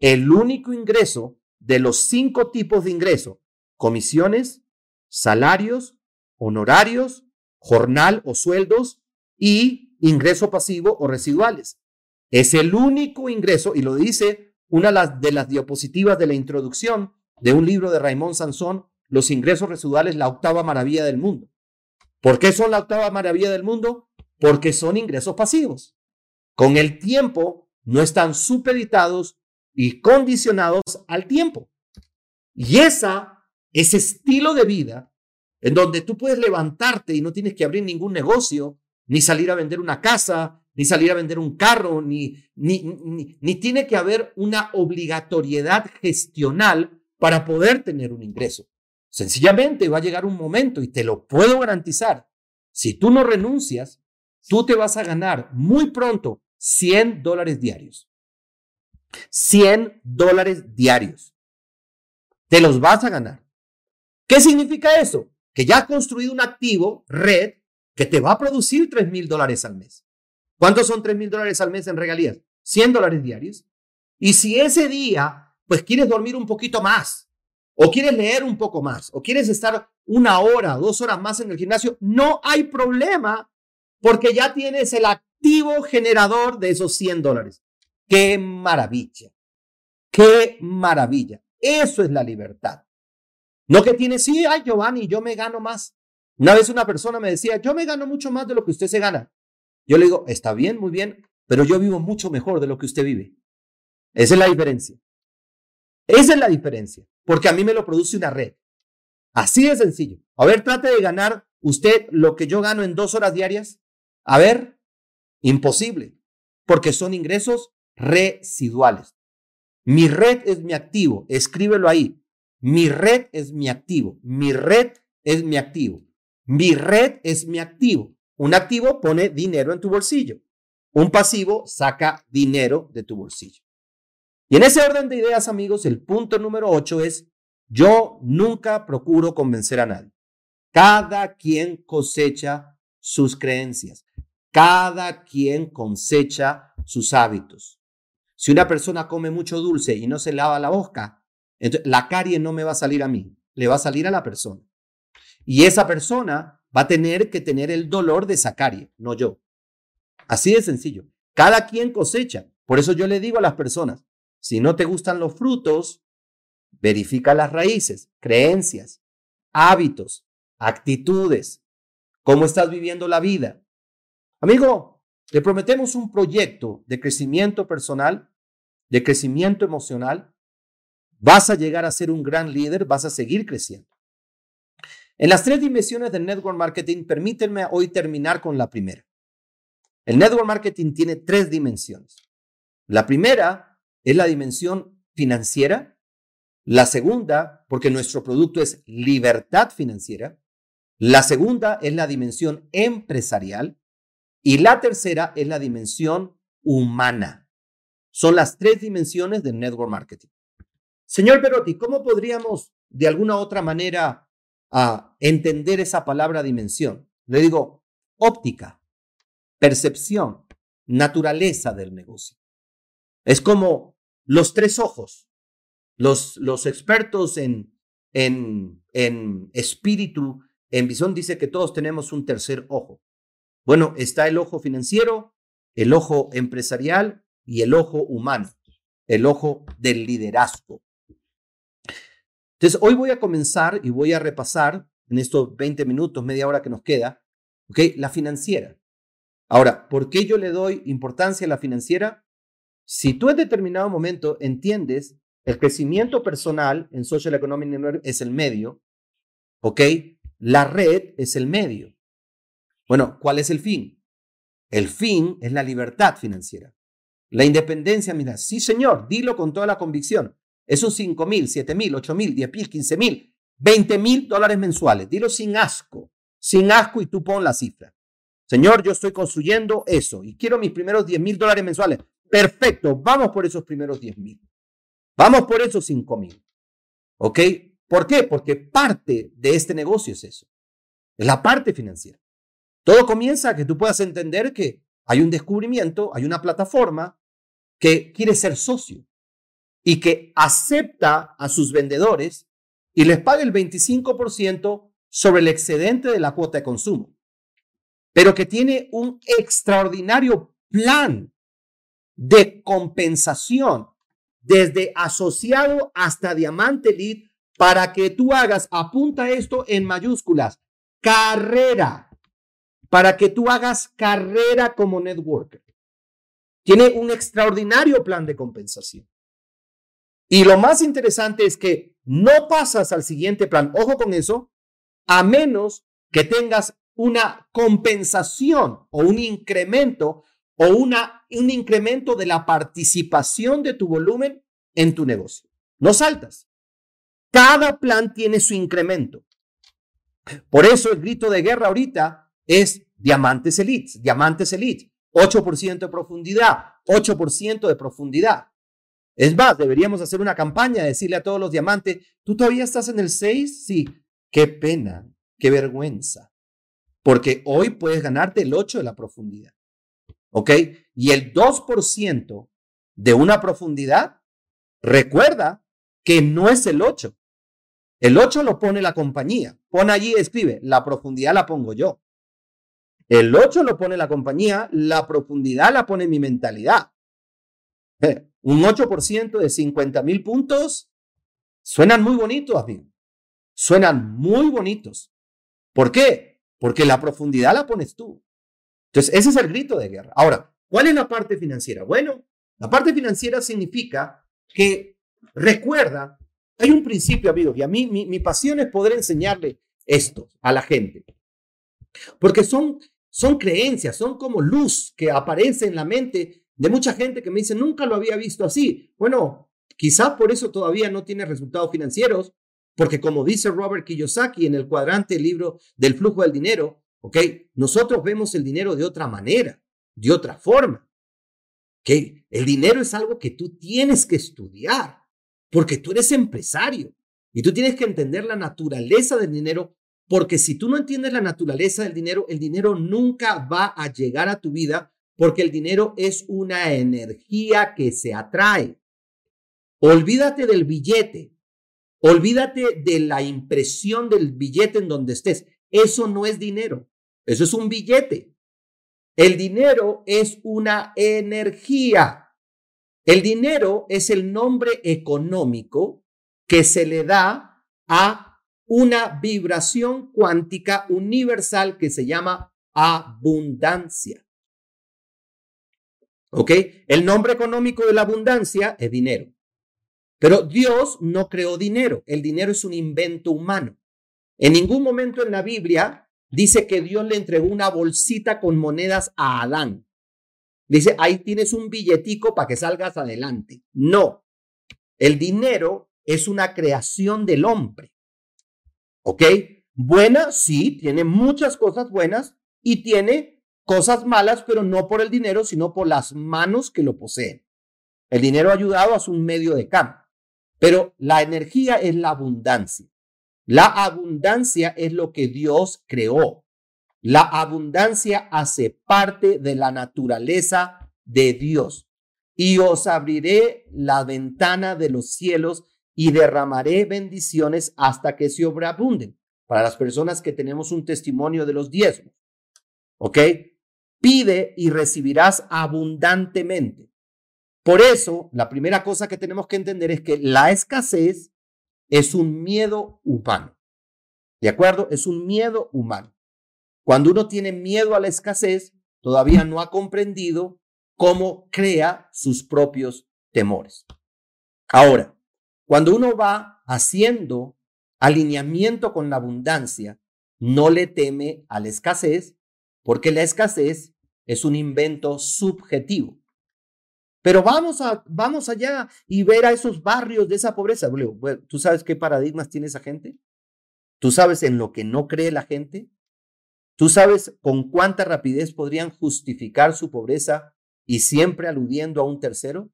El único ingreso de los cinco tipos de ingreso, comisiones, salarios, honorarios, jornal o sueldos y ingreso pasivo o residuales. Es el único ingreso, y lo dice una de las diapositivas de la introducción de un libro de Raymond Sansón, Los ingresos residuales, la octava maravilla del mundo. ¿Por qué son la octava maravilla del mundo? Porque son ingresos pasivos. Con el tiempo no están supeditados y condicionados al tiempo. Y esa, ese estilo de vida en donde tú puedes levantarte y no tienes que abrir ningún negocio, ni salir a vender una casa, ni salir a vender un carro, ni, ni, ni, ni tiene que haber una obligatoriedad gestional para poder tener un ingreso. Sencillamente va a llegar un momento y te lo puedo garantizar. Si tú no renuncias, tú te vas a ganar muy pronto 100 dólares diarios. 100 dólares diarios. Te los vas a ganar. ¿Qué significa eso? Que ya has construido un activo, red, que te va a producir 3 mil dólares al mes. ¿Cuántos son 3 mil dólares al mes en regalías? 100 dólares diarios. Y si ese día, pues quieres dormir un poquito más, o quieres leer un poco más, o quieres estar una hora, dos horas más en el gimnasio, no hay problema porque ya tienes el activo generador de esos 100 dólares. ¡Qué maravilla! ¡Qué maravilla! Eso es la libertad. No que tienes, sí, ay Giovanni, yo me gano más. Una vez una persona me decía, yo me gano mucho más de lo que usted se gana. Yo le digo, está bien, muy bien, pero yo vivo mucho mejor de lo que usted vive. Esa es la diferencia. Esa es la diferencia, porque a mí me lo produce una red. Así de sencillo. A ver, trate de ganar usted lo que yo gano en dos horas diarias. A ver, imposible, porque son ingresos residuales. Mi red es mi activo, escríbelo ahí. Mi red es mi activo, mi red es mi activo, mi red es mi activo. Un activo pone dinero en tu bolsillo, un pasivo saca dinero de tu bolsillo. Y en ese orden de ideas, amigos, el punto número 8 es, yo nunca procuro convencer a nadie. Cada quien cosecha sus creencias. Cada quien cosecha sus hábitos. Si una persona come mucho dulce y no se lava la boca, la carie no me va a salir a mí, le va a salir a la persona. Y esa persona va a tener que tener el dolor de esa carie, no yo. Así de sencillo. Cada quien cosecha. Por eso yo le digo a las personas, si no te gustan los frutos, verifica las raíces, creencias, hábitos, actitudes, cómo estás viviendo la vida. Amigo, te prometemos un proyecto de crecimiento personal, de crecimiento emocional. Vas a llegar a ser un gran líder, vas a seguir creciendo. En las tres dimensiones del network marketing, permítanme hoy terminar con la primera. El network marketing tiene tres dimensiones. La primera es la dimensión financiera. La segunda, porque nuestro producto es libertad financiera. La segunda es la dimensión empresarial. Y la tercera es la dimensión humana. Son las tres dimensiones del network marketing. Señor Perotti, ¿cómo podríamos de alguna otra manera entender esa palabra dimensión? Le digo, óptica, percepción, naturaleza del negocio. Es como los tres ojos. Los, los expertos en, en, en espíritu, en visión, dice que todos tenemos un tercer ojo. Bueno, está el ojo financiero, el ojo empresarial y el ojo humano, el ojo del liderazgo. Entonces, hoy voy a comenzar y voy a repasar en estos 20 minutos, media hora que nos queda, ¿okay? la financiera. Ahora, ¿por qué yo le doy importancia a la financiera? Si tú en determinado momento entiendes el crecimiento personal en Social Economic Network es el medio, ¿ok? La red es el medio. Bueno, ¿cuál es el fin? El fin es la libertad financiera. La independencia, mira, sí señor, dilo con toda la convicción. Esos 5 mil, 7 mil, 8 mil, 10 mil, 15 mil, 20 mil dólares mensuales. Dilo sin asco, sin asco y tú pon la cifra. Señor, yo estoy construyendo eso y quiero mis primeros 10 mil dólares mensuales. Perfecto, vamos por esos primeros 10 mil. Vamos por esos 5 mil. ¿Ok? ¿Por qué? Porque parte de este negocio es eso. Es la parte financiera. Todo comienza a que tú puedas entender que hay un descubrimiento, hay una plataforma que quiere ser socio y que acepta a sus vendedores y les paga el 25% sobre el excedente de la cuota de consumo, pero que tiene un extraordinario plan de compensación desde asociado hasta diamante lead para que tú hagas, apunta esto en mayúsculas, carrera, para que tú hagas carrera como networker. Tiene un extraordinario plan de compensación. Y lo más interesante es que no pasas al siguiente plan, ojo con eso, a menos que tengas una compensación o un incremento o una, un incremento de la participación de tu volumen en tu negocio. No saltas. Cada plan tiene su incremento. Por eso el grito de guerra ahorita es diamantes elite, diamantes elite, 8% de profundidad, 8% de profundidad. Es más, deberíamos hacer una campaña, decirle a todos los diamantes, ¿tú todavía estás en el 6? Sí, qué pena, qué vergüenza, porque hoy puedes ganarte el 8 de la profundidad. ¿Ok? Y el 2% de una profundidad, recuerda que no es el 8. El 8 lo pone la compañía. Pon allí, escribe, la profundidad la pongo yo. El 8 lo pone la compañía, la profundidad la pone mi mentalidad. Un 8% de 50 mil puntos suenan muy bonitos, amigo. Suenan muy bonitos. ¿Por qué? Porque la profundidad la pones tú. Entonces, ese es el grito de guerra. Ahora, ¿cuál es la parte financiera? Bueno, la parte financiera significa que recuerda, hay un principio, amigos, y a mí mi, pasión es poder enseñarle esto a la gente. Porque son, son creencias, son como luz que aparece en la mente de mucha gente que me dice, nunca lo había visto así. Bueno, quizás por eso todavía no tiene resultados financieros, porque como dice Robert Kiyosaki en el cuadrante libro del flujo del dinero, ¿Ok? Nosotros vemos el dinero de otra manera, de otra forma. ¿Ok? El dinero es algo que tú tienes que estudiar, porque tú eres empresario y tú tienes que entender la naturaleza del dinero, porque si tú no entiendes la naturaleza del dinero, el dinero nunca va a llegar a tu vida, porque el dinero es una energía que se atrae. Olvídate del billete. Olvídate de la impresión del billete en donde estés. Eso no es dinero. Eso es un billete. El dinero es una energía. El dinero es el nombre económico que se le da a una vibración cuántica universal que se llama abundancia. ¿Ok? El nombre económico de la abundancia es dinero. Pero Dios no creó dinero. El dinero es un invento humano. En ningún momento en la Biblia dice que Dios le entregó una bolsita con monedas a Adán. Dice, ahí tienes un billetico para que salgas adelante. No. El dinero es una creación del hombre. ¿Ok? Buena, sí, tiene muchas cosas buenas y tiene cosas malas, pero no por el dinero, sino por las manos que lo poseen. El dinero ayudado a su medio de cambio. Pero la energía es la abundancia. La abundancia es lo que Dios creó. La abundancia hace parte de la naturaleza de Dios. Y os abriré la ventana de los cielos y derramaré bendiciones hasta que se sobreabunden. Para las personas que tenemos un testimonio de los diezmos. ¿Ok? Pide y recibirás abundantemente. Por eso, la primera cosa que tenemos que entender es que la escasez es un miedo humano. ¿De acuerdo? Es un miedo humano. Cuando uno tiene miedo a la escasez, todavía no ha comprendido cómo crea sus propios temores. Ahora, cuando uno va haciendo alineamiento con la abundancia, no le teme a la escasez, porque la escasez es un invento subjetivo. Pero vamos, a, vamos allá y ver a esos barrios de esa pobreza. ¿Tú sabes qué paradigmas tiene esa gente? ¿Tú sabes en lo que no cree la gente? ¿Tú sabes con cuánta rapidez podrían justificar su pobreza y siempre aludiendo a un tercero?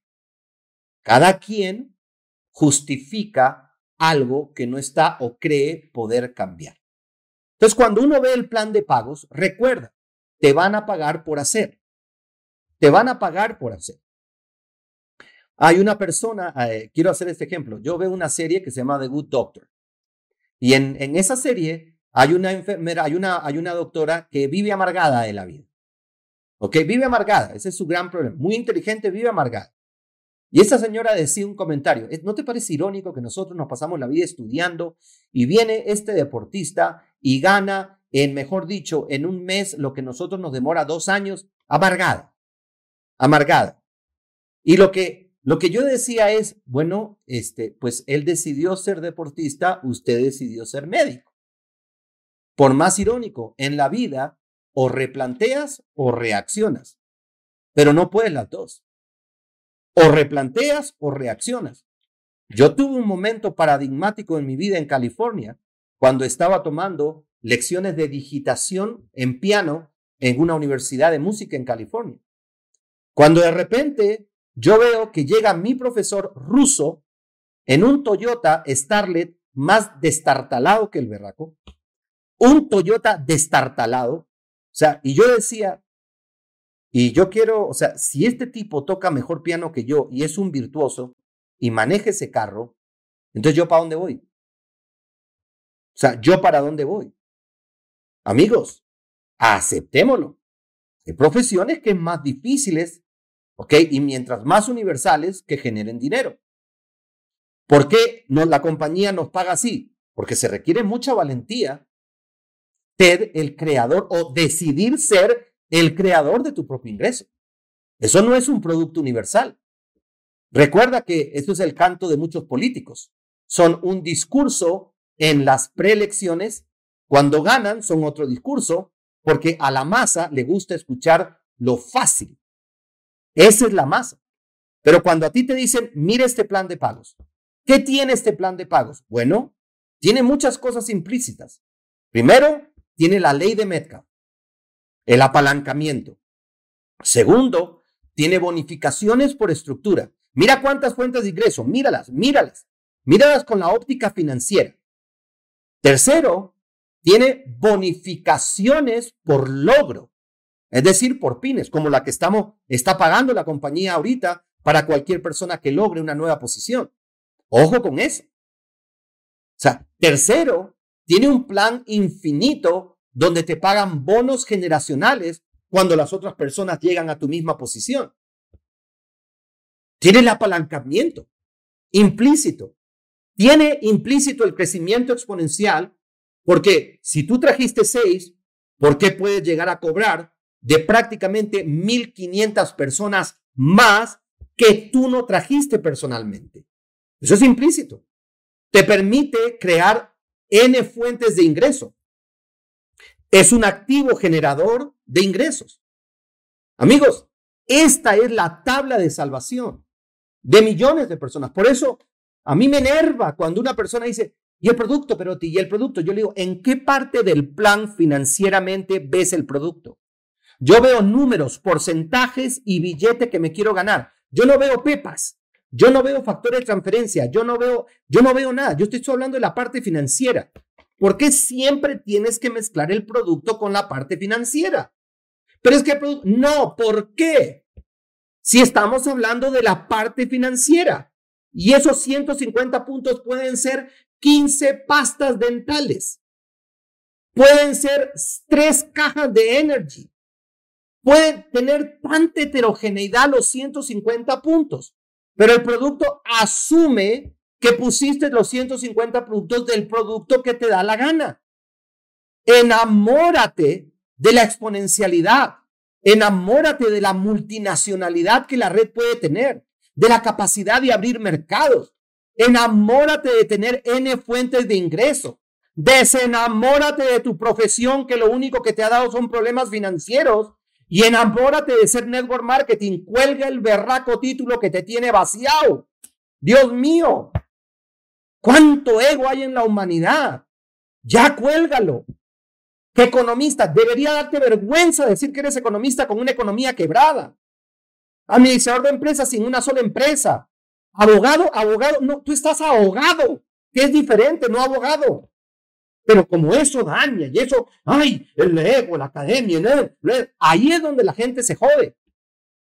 Cada quien justifica algo que no está o cree poder cambiar. Entonces, cuando uno ve el plan de pagos, recuerda, te van a pagar por hacer. Te van a pagar por hacer. Hay una persona, eh, quiero hacer este ejemplo, yo veo una serie que se llama The Good Doctor y en, en esa serie hay una enfermera, hay una, hay una doctora que vive amargada de la vida. ¿Ok? Vive amargada, ese es su gran problema. Muy inteligente, vive amargada. Y esa señora decía un comentario, ¿no te parece irónico que nosotros nos pasamos la vida estudiando y viene este deportista y gana, en mejor dicho, en un mes lo que nosotros nos demora dos años, amargada, amargada. Y lo que lo que yo decía es, bueno, este, pues él decidió ser deportista, usted decidió ser médico. Por más irónico, en la vida o replanteas o reaccionas, pero no puedes las dos. O replanteas o reaccionas. Yo tuve un momento paradigmático en mi vida en California cuando estaba tomando lecciones de digitación en piano en una universidad de música en California. Cuando de repente yo veo que llega mi profesor ruso en un Toyota Starlet más destartalado que el berraco, un Toyota destartalado, o sea, y yo decía, y yo quiero, o sea, si este tipo toca mejor piano que yo y es un virtuoso y maneja ese carro, entonces yo para dónde voy? O sea, yo para dónde voy? Amigos, aceptémoslo. Hay profesiones que es más difíciles ¿Ok? Y mientras más universales que generen dinero. ¿Por qué no, la compañía nos paga así? Porque se requiere mucha valentía ser el creador o decidir ser el creador de tu propio ingreso. Eso no es un producto universal. Recuerda que esto es el canto de muchos políticos. Son un discurso en las preelecciones. Cuando ganan son otro discurso porque a la masa le gusta escuchar lo fácil. Esa es la masa. Pero cuando a ti te dicen, mire este plan de pagos, ¿qué tiene este plan de pagos? Bueno, tiene muchas cosas implícitas. Primero, tiene la ley de Metcalf, el apalancamiento. Segundo, tiene bonificaciones por estructura. Mira cuántas fuentes de ingreso, míralas, míralas, míralas con la óptica financiera. Tercero, tiene bonificaciones por logro. Es decir, por pines, como la que estamos, está pagando la compañía ahorita para cualquier persona que logre una nueva posición. Ojo con eso. sea, tercero, tiene un plan infinito donde te pagan bonos generacionales cuando las otras personas llegan a tu misma posición. Tiene el apalancamiento implícito. Tiene implícito el crecimiento exponencial porque si tú trajiste seis, ¿por qué puedes llegar a cobrar de prácticamente 1.500 personas más que tú no trajiste personalmente? Eso es implícito. Te permite crear N fuentes de ingreso. Es un activo generador de ingresos. Amigos, esta es la tabla de salvación de millones de personas. Por eso a mí me enerva cuando una persona dice, ¿y el producto, pero ¿Y el producto? Yo le digo, ¿en qué parte del plan financieramente ves el producto? Yo veo números, porcentajes y billete que me quiero ganar. Yo no veo pepas. Yo no veo factores de transferencia. Yo no veo, yo no veo nada. Yo estoy hablando de la parte financiera. ¿Por qué siempre tienes que mezclar el producto con la parte financiera? Pero es que no, ¿por qué? Si estamos hablando de la parte financiera y esos 150 puntos pueden ser 15 pastas dentales, pueden ser tres cajas de energy, pueden tener tanta heterogeneidad los 150 puntos, pero el producto asume que pusiste los 150 puntos del producto que te da la gana. Enamórate de la exponencialidad. Enamórate de la multinacionalidad que la red puede tener, de la capacidad de abrir mercados. Enamórate de tener N fuentes de ingreso. Desenamórate de tu profesión que lo único que te ha dado son problemas financieros y enamórate de ser network marketing. Cuelga el berraco título que te tiene vaciado. Dios mío, cuánto ego hay en la humanidad. Ya cuélgalo economista? Debería darte vergüenza decir que eres economista con una economía quebrada. Administrador de empresas sin una sola empresa. Abogado, abogado, no, tú estás ahogado, que es diferente, no abogado. Pero como eso daña y eso, ay, el ego, la academia, ahí es donde la gente se jode.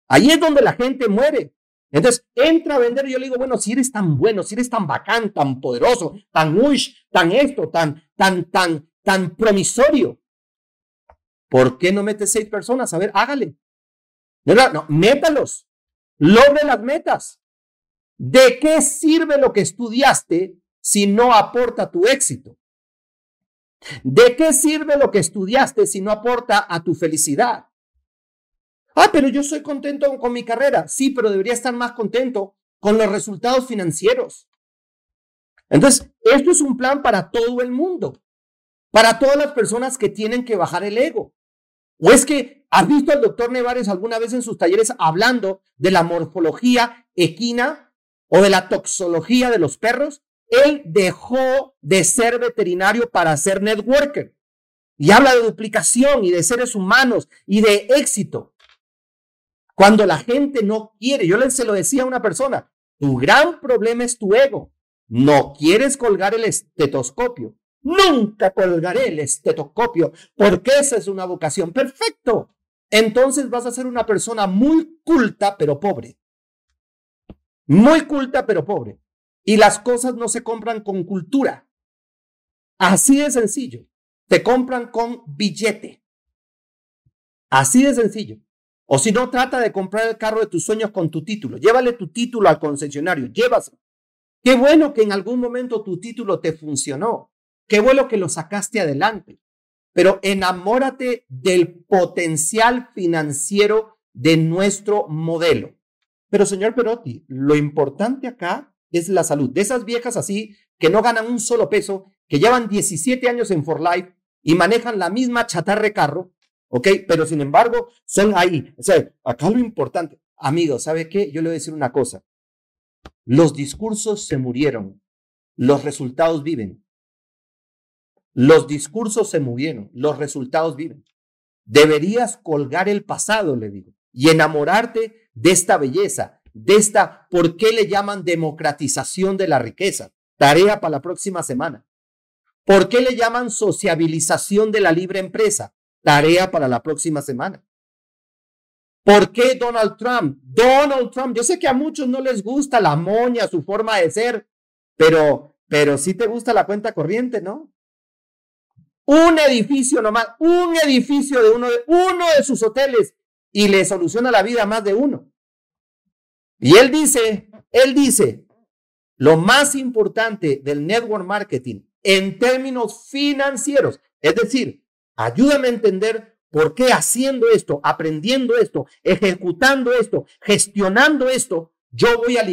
Ahí es donde la gente muere. Entonces entra a vender y yo le digo, bueno, si eres tan bueno, si eres tan bacán, tan poderoso, tan ush, tan esto, tan, tan, tan, tan promisorio. ¿Por qué no metes seis personas? A ver, hágale. No, métalos. Logre las metas. ¿De qué sirve lo que estudiaste si no aporta tu éxito? ¿De qué sirve lo que estudiaste si no aporta a tu felicidad? Ah, pero yo soy contento con mi carrera. Sí, pero debería estar más contento con los resultados financieros. Entonces, esto es un plan para todo el mundo para todas las personas que tienen que bajar el ego. ¿O es que has visto al doctor Nevares alguna vez en sus talleres hablando de la morfología equina o de la toxología de los perros? Él dejó de ser veterinario para ser networker. Y habla de duplicación y de seres humanos y de éxito. Cuando la gente no quiere, yo se lo decía a una persona, tu gran problema es tu ego. No quieres colgar el estetoscopio Nunca colgaré el estetoscopio porque esa es una vocación. Perfecto. Entonces vas a ser una persona muy culta pero pobre. Muy culta pero pobre. Y las cosas no se compran con cultura. Así de sencillo. Te compran con billete. Así de sencillo. O si no, trata de comprar el carro de tus sueños con tu título. Llévale tu título al concesionario. Llévase. Qué bueno que en algún momento tu título te funcionó. Qué bueno que lo sacaste adelante, pero enamórate del potencial financiero de nuestro modelo. Pero señor Perotti, lo importante acá es la salud. De esas viejas así que no ganan un solo peso, que llevan 17 años en For Life y manejan la misma chatarre carro, ¿ok? Pero sin embargo, son ahí. O sea, acá lo importante, amigo, ¿sabe qué? Yo le voy a decir una cosa. Los discursos se murieron, los resultados viven. Los discursos se movieron, los resultados viven. Deberías colgar el pasado, le digo, y enamorarte de esta belleza, de esta, ¿por qué le llaman democratización de la riqueza? Tarea para la próxima semana. ¿Por qué le llaman sociabilización de la libre empresa? Tarea para la próxima semana. ¿Por qué Donald Trump? Donald Trump, yo sé que a muchos no les gusta la moña, su forma de ser, pero pero sí te gusta la cuenta corriente, ¿no? Un edificio nomás, un edificio de uno de, uno de sus hoteles y le soluciona la vida a más de uno. Y él dice, él dice, lo más importante del network marketing en términos financieros, es decir, ayúdame a entender por qué haciendo esto, aprendiendo esto, ejecutando esto, gestionando esto, yo voy a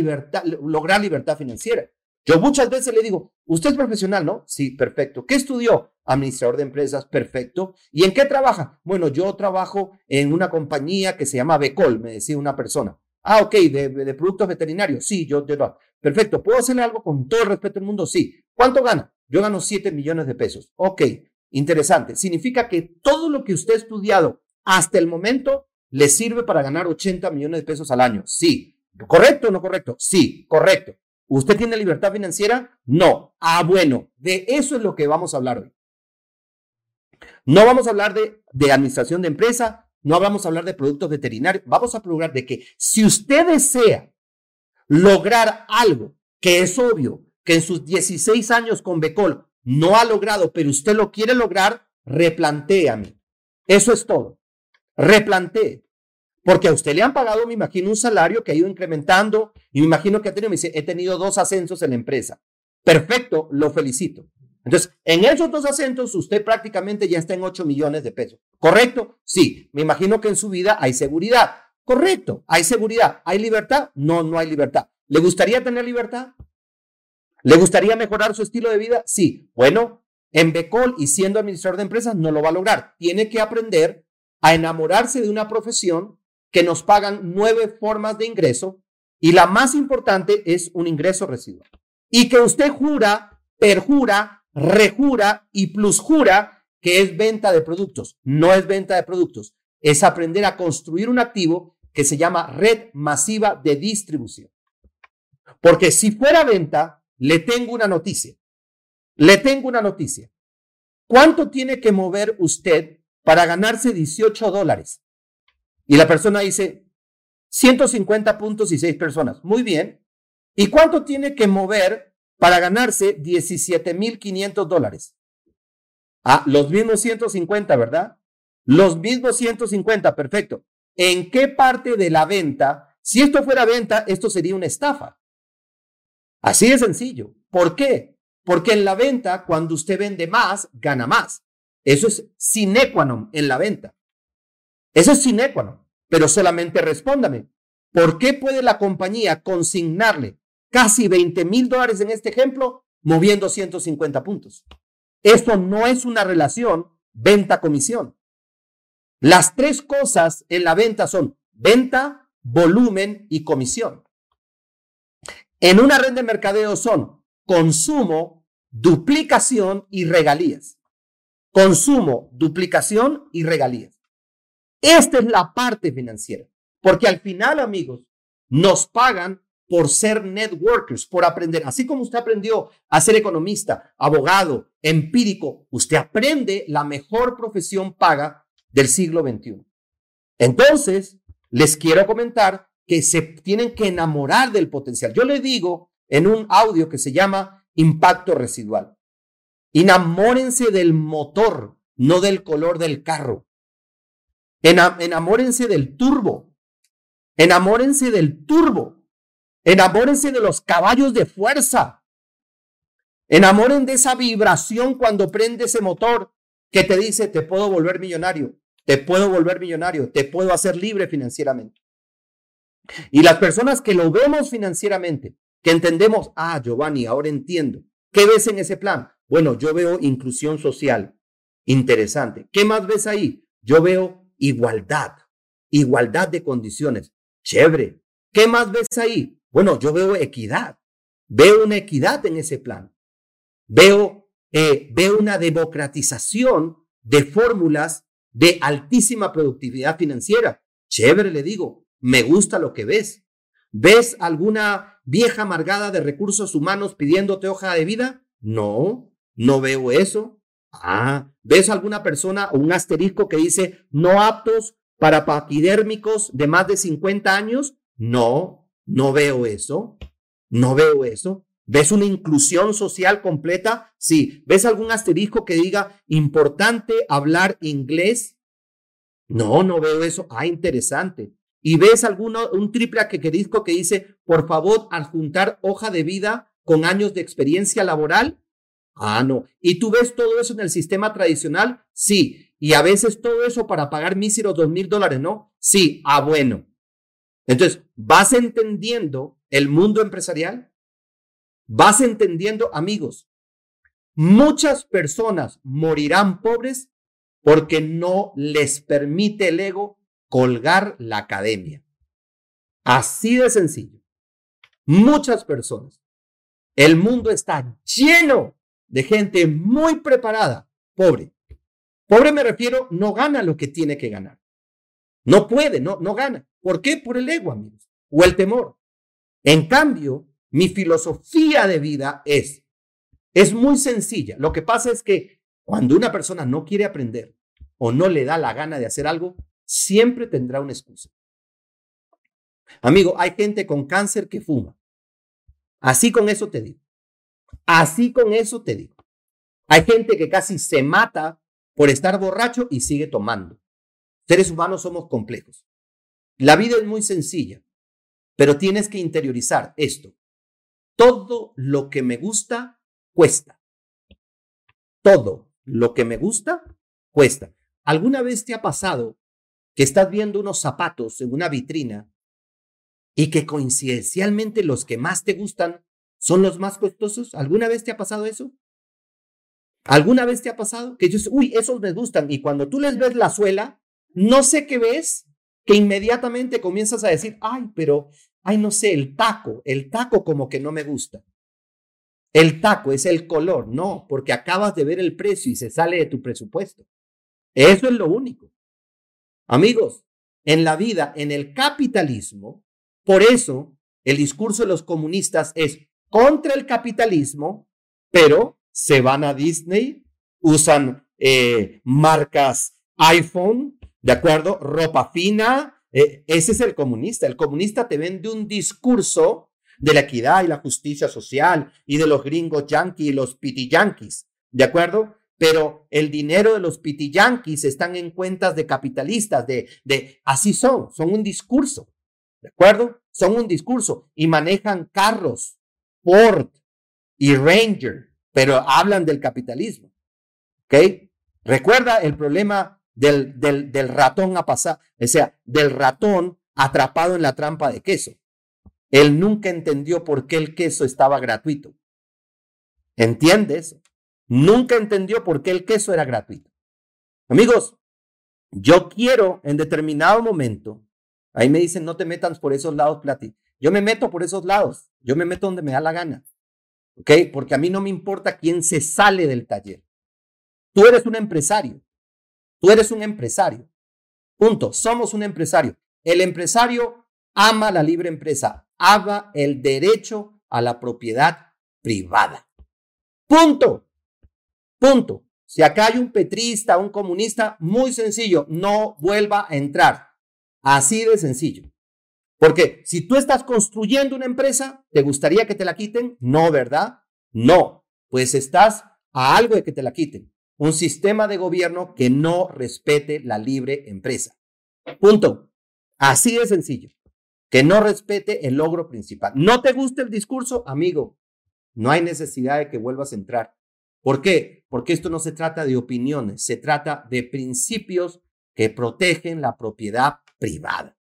lograr libertad financiera. Yo muchas veces le digo, usted es profesional, ¿no? Sí, perfecto. ¿Qué estudió? Administrador de empresas, perfecto. ¿Y en qué trabaja? Bueno, yo trabajo en una compañía que se llama Becol, me decía una persona. Ah, ok, de, productos veterinarios. Sí, yo, yo, perfecto. ¿Puedo hacerle algo con todo el respeto del mundo? Sí. ¿Cuánto gana? Yo gano 7 millones de pesos. Ok, interesante. Significa que todo lo que usted ha estudiado hasta el momento le sirve para ganar 80 millones de pesos al año. Sí. ¿Correcto o no correcto? Sí, correcto. ¿Usted tiene libertad financiera? No. Ah, bueno, de eso es lo que vamos a hablar hoy. No vamos a hablar de, de administración de empresa, no vamos a hablar de productos veterinarios, vamos a hablar de que si usted desea lograr algo que es obvio que en sus 16 años con Becol no ha logrado, pero usted lo quiere lograr, replantéame. Eso es todo. Replantee. Porque a usted le han pagado, me imagino, un salario que ha ido incrementando y me imagino que ha tenido, me dice, he tenido dos ascensos en la empresa. Perfecto, lo felicito. Entonces, en esos dos ascensos, usted prácticamente ya está en 8 millones de pesos. ¿Correcto? Sí. Me imagino que en su vida hay seguridad. Correcto, hay seguridad. ¿Hay libertad? No, no hay libertad. ¿Le gustaría tener libertad? ¿Le gustaría mejorar su estilo de vida? Sí. Bueno, en Becol y siendo administrador de empresas no lo va a lograr. Tiene que aprender a enamorarse de una profesión que nos pagan nueve formas de ingreso y la más importante es un ingreso residual. Y que usted jura, perjura, rejura y plusjura que es venta de productos. No es venta de productos, es aprender a construir un activo que se llama red masiva de distribución. Porque si fuera venta, le tengo una noticia. Le tengo una noticia. ¿Cuánto tiene que mover usted para ganarse 18 dólares? Y la persona dice, 150 puntos y 6 personas. Muy bien. ¿Y cuánto tiene que mover para ganarse 17.500 dólares? Ah, los mismos 150, ¿verdad? Los mismos 150, perfecto. ¿En qué parte de la venta? Si esto fuera venta, esto sería una estafa. Así de sencillo. ¿Por qué? Porque en la venta, cuando usted vende más, gana más. Eso es sine qua non en la venta. Eso es sine qua non. Pero solamente respóndame. ¿Por qué puede la compañía consignarle casi 20 mil dólares en este ejemplo moviendo 150 puntos? Esto no es una relación venta-comisión. Las tres cosas en la venta son venta, volumen y comisión. En una red de mercadeo son consumo, duplicación y regalías. Consumo, duplicación y regalías. Esta es la parte financiera. Porque al final, amigos, nos pagan por ser networkers, por aprender. Así como usted aprendió a ser economista, abogado, empírico, usted aprende la mejor profesión paga del siglo XXI. Entonces, les quiero comentar que se tienen que enamorar del potencial. Yo le digo en un audio que se llama impacto residual. Enamórense del motor, no del color del carro. Enamórense del turbo. Enamórense del turbo. Enamórense de los caballos de fuerza. Enamoren de esa vibración cuando prende ese motor que te dice, te puedo volver millonario, te puedo volver millonario, te puedo hacer libre financieramente. Y las personas que lo vemos financieramente, que entendemos, ah, Giovanni, ahora entiendo. ¿Qué ves en ese plan? Bueno, yo veo inclusión social. Interesante. ¿Qué más ves ahí? Yo veo igualdad, igualdad de condiciones. Chévere. ¿Qué más ves ahí? Bueno, yo veo equidad. Veo una equidad en ese plan. Veo, eh, veo una democratización de fórmulas de altísima productividad financiera. Chévere, le digo me gusta lo que ves. ¿Ves alguna vieja amargada de recursos humanos pidiéndote hoja de vida? No, no veo eso. Ah, ¿ves alguna persona o un asterisco que dice no aptos para paquidérmicos de más de 50 años? No, no veo eso. No veo eso. ¿Ves una inclusión social completa? Sí. ¿Ves algún asterisco que diga importante hablar inglés? No, no veo eso. Ah, interesante. ¿Y ves alguno, un triple asterisco que dice, por favor, adjuntar hoja de vida con años de experiencia laboral? Ah, no. ¿Y tú ves todo eso en el sistema tradicional? Sí. Y a veces todo eso para pagar míseros dos mil dólares, ¿no? Sí. Ah, bueno. Entonces, ¿vas entendiendo el mundo empresarial? ¿Vas entendiendo, amigos? Muchas personas morirán pobres porque no les permite el ego colgar la academia. Así de sencillo. Muchas personas. El mundo está lleno de gente muy preparada, pobre. Pobre me refiero, no gana lo que tiene que ganar. No puede, no, no gana. ¿Por qué? Por el ego, amigos, o el temor. En cambio, mi filosofía de vida es, es muy sencilla. Lo que pasa es que cuando una persona no quiere aprender o no le da la gana de hacer algo, siempre tendrá una excusa. Amigo, hay gente con cáncer que fuma. Así con eso te digo. Así con eso te digo. Hay gente que casi se mata por estar borracho y sigue tomando. Seres humanos somos complejos. La vida es muy sencilla, pero tienes que interiorizar esto. Todo lo que me gusta cuesta. Todo lo que me gusta cuesta. ¿Alguna vez te ha pasado que estás viendo unos zapatos en una vitrina y que coincidencialmente los que más te gustan son los más costosos? ¿Alguna vez te ha pasado eso? ¿Alguna vez te ha pasado que dices, uy, esos me gustan? Y cuando tú les ves la suela, no sé qué ves, que inmediatamente comienzas a decir, ay, pero, ay, no sé, el taco, el taco como que no me gusta. El taco es el color, no, porque acabas de ver el precio y se sale de tu presupuesto. Eso es lo único. Amigos, en la vida, en el capitalismo, por eso el discurso de los comunistas es contra el capitalismo, pero se van a Disney, usan eh, marcas iPhone, ¿de acuerdo? Ropa fina. Eh, ese es el comunista. El comunista te vende un discurso de la equidad y la justicia social y de los gringos yanquis y los piti yanquis, ¿de acuerdo? Pero el dinero de los piti yanquis están en cuentas de capitalistas, de, de, así son, son un discurso, ¿de acuerdo? Son un discurso y manejan carros, Ford y Ranger, pero hablan del capitalismo. ¿Ok? Recuerda el problema del, del, del ratón a pasar, o sea, del ratón atrapado en la trampa de queso. Él nunca entendió por qué el queso estaba gratuito. ¿Entiendes? Nunca entendió por qué el queso era gratuito. Amigos, yo quiero en determinado momento, ahí me dicen, no te metas por esos lados, Plati. Yo me meto por esos lados, yo me meto donde me da la gana, ¿ok? Porque a mí no me importa quién se sale del taller. Tú eres un empresario, tú eres un empresario. Punto, somos un empresario. El empresario ama la libre empresa, ama el derecho a la propiedad privada. Punto, punto. Si acá hay un petrista, un comunista, muy sencillo, no vuelva a entrar. Así de sencillo. Porque si tú estás construyendo una empresa, ¿te gustaría que te la quiten? No, ¿verdad? No, pues estás a algo de que te la quiten. Un sistema de gobierno que no respete la libre empresa. Punto. Así de sencillo. Que no respete el logro principal. ¿No te gusta el discurso? Amigo, no hay necesidad de que vuelvas a entrar. ¿Por qué? Porque esto no se trata de opiniones, se trata de principios que protegen la propiedad privada.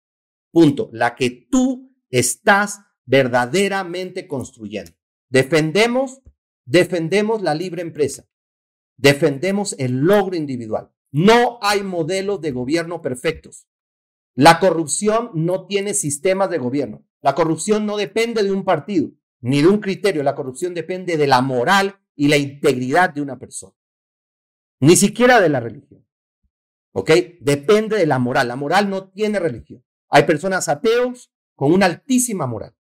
Punto. La que tú estás verdaderamente construyendo. Defendemos, defendemos la libre empresa. Defendemos el logro individual. No hay modelos de gobierno perfectos. La corrupción no tiene sistemas de gobierno. La corrupción no depende de un partido ni de un criterio. La corrupción depende de la moral y la integridad de una persona. Ni siquiera de la religión. ¿Ok? Depende de la moral. La moral no tiene religión. Hay personas ateos con una altísima moral.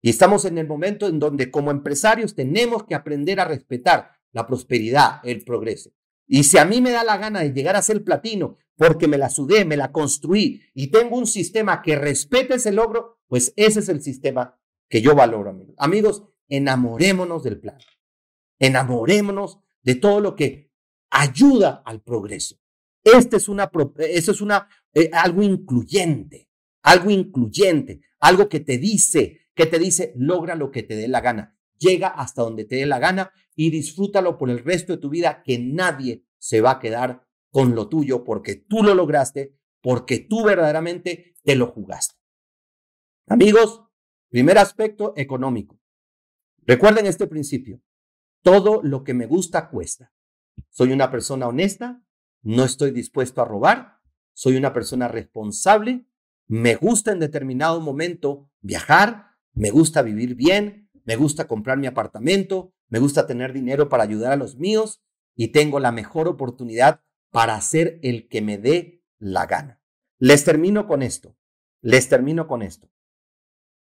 Y estamos en el momento en donde como empresarios tenemos que aprender a respetar la prosperidad, el progreso. Y si a mí me da la gana de llegar a ser platino porque me la sudé, me la construí y tengo un sistema que respete ese logro, pues ese es el sistema que yo valoro, amigos. Amigos, enamorémonos del plan. Enamorémonos de todo lo que ayuda al progreso. Este es una, eso es una, eh, algo incluyente, algo incluyente, algo que te dice, que te dice, logra lo que te dé la gana, llega hasta donde te dé la gana y disfrútalo por el resto de tu vida, que nadie se va a quedar con lo tuyo porque tú lo lograste, porque tú verdaderamente te lo jugaste. Amigos, primer aspecto económico. Recuerden este principio. Todo lo que me gusta cuesta. Soy una persona honesta, no estoy dispuesto a robar, soy una persona responsable, me gusta en determinado momento viajar, me gusta vivir bien, me gusta comprar mi apartamento, me gusta tener dinero para ayudar a los míos y tengo la mejor oportunidad para hacer el que me dé la gana. Les termino con esto, les termino con esto.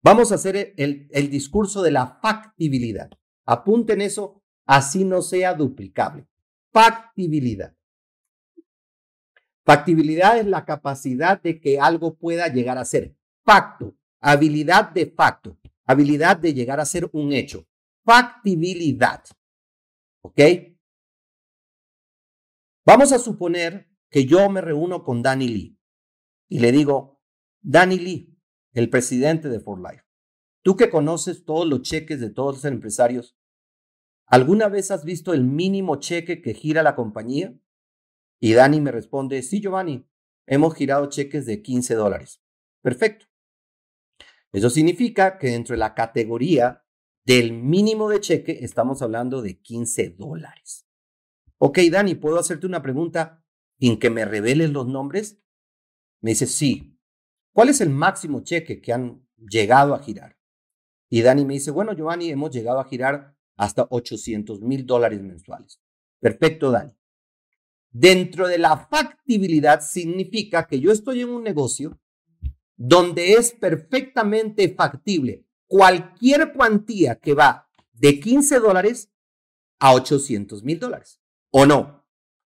Vamos a hacer el, el discurso de la factibilidad. Apunten eso, así no sea duplicable. Factibilidad. Factibilidad es la capacidad de que algo pueda llegar a ser. Facto, habilidad de facto, habilidad de llegar a ser un hecho. Factibilidad. ¿Ok? Vamos a suponer que yo me reúno con Danny Lee y le digo, Danny Lee, el presidente de For Life, tú que conoces todos los cheques de todos los empresarios, ¿alguna vez has visto el mínimo cheque que gira la compañía? Y Dani me responde, sí, Giovanni, hemos girado cheques de 15 dólares. Perfecto. Eso significa que dentro de la categoría del mínimo de cheque estamos hablando de 15 dólares. Ok, Dani, ¿puedo hacerte una pregunta sin que me reveles los nombres? Me dice, sí. ¿Cuál es el máximo cheque que han llegado a girar? Y Dani me dice, bueno, Giovanni, hemos llegado a girar hasta 800 mil dólares mensuales. Perfecto, Dani. Dentro de la factibilidad significa que yo estoy en un negocio donde es perfectamente factible cualquier cuantía que va de 15 dólares a 800 mil dólares. ¿O no?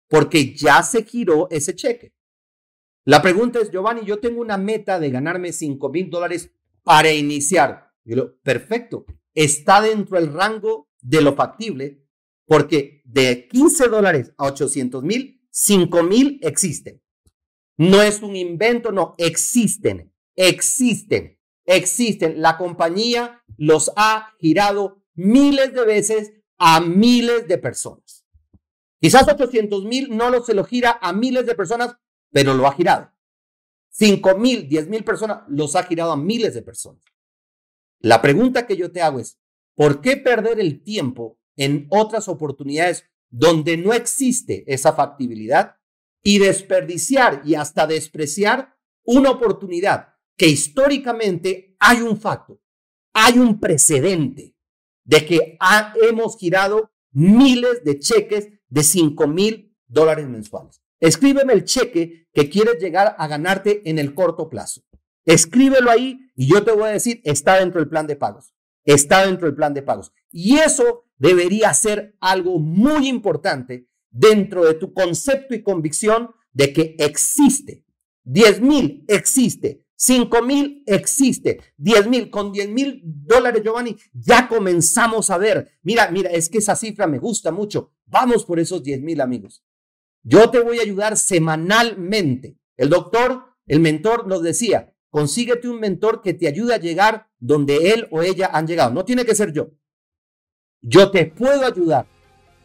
Porque ya se giró ese cheque. La pregunta es, Giovanni, yo tengo una meta de ganarme 5 mil dólares para iniciar. Perfecto, está dentro del rango de lo factible porque de 15 dólares a 800 mil, 5 mil existen. No es un invento, no, existen, existen, existen. La compañía los ha girado miles de veces a miles de personas. Quizás 800 mil no se lo gira a miles de personas, pero lo ha girado. 5 mil, 10 mil personas los ha girado a miles de personas. La pregunta que yo te hago es, ¿por qué perder el tiempo en otras oportunidades donde no existe esa factibilidad y desperdiciar y hasta despreciar una oportunidad que históricamente hay un facto, hay un precedente de que hemos girado miles de cheques de 5 mil dólares mensuales. Escríbeme el cheque que quieres llegar a ganarte en el corto plazo. Escríbelo ahí y yo te voy a decir, está dentro del plan de pagos. Está dentro del plan de pagos. Y eso debería ser algo muy importante dentro de tu concepto y convicción de que existe. 10 mil existe. 5 mil existe. 10 mil. Con 10 mil dólares, Giovanni, ya comenzamos a ver. Mira, mira, es que esa cifra me gusta mucho. Vamos por esos 10 mil amigos. Yo te voy a ayudar semanalmente. El doctor, el mentor nos decía, consíguete un mentor que te ayude a llegar donde él o ella han llegado. No tiene que ser yo. Yo te puedo ayudar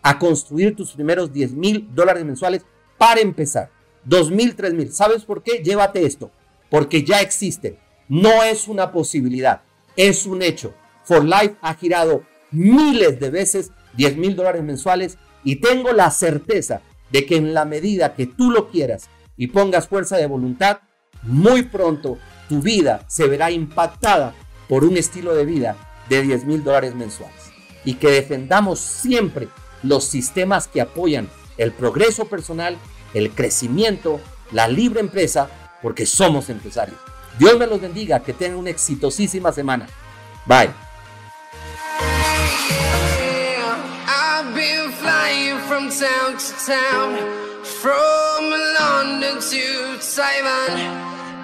a construir tus primeros 10 mil dólares mensuales para empezar. 2 mil, 3 mil. ¿Sabes por qué? Llévate esto. Porque ya existe. No es una posibilidad. Es un hecho. For Life ha girado miles de veces 10 mil dólares mensuales y tengo la certeza de que en la medida que tú lo quieras y pongas fuerza de voluntad, muy pronto tu vida se verá impactada por un estilo de vida de 10 mil dólares mensuales y que defendamos siempre los sistemas que apoyan el progreso personal, el crecimiento, la libre empresa, porque somos empresarios. Dios me los bendiga, que tengan una exitosísima semana. Bye.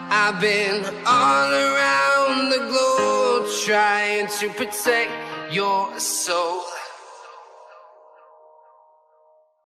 I've been all around the globe trying to protect You're so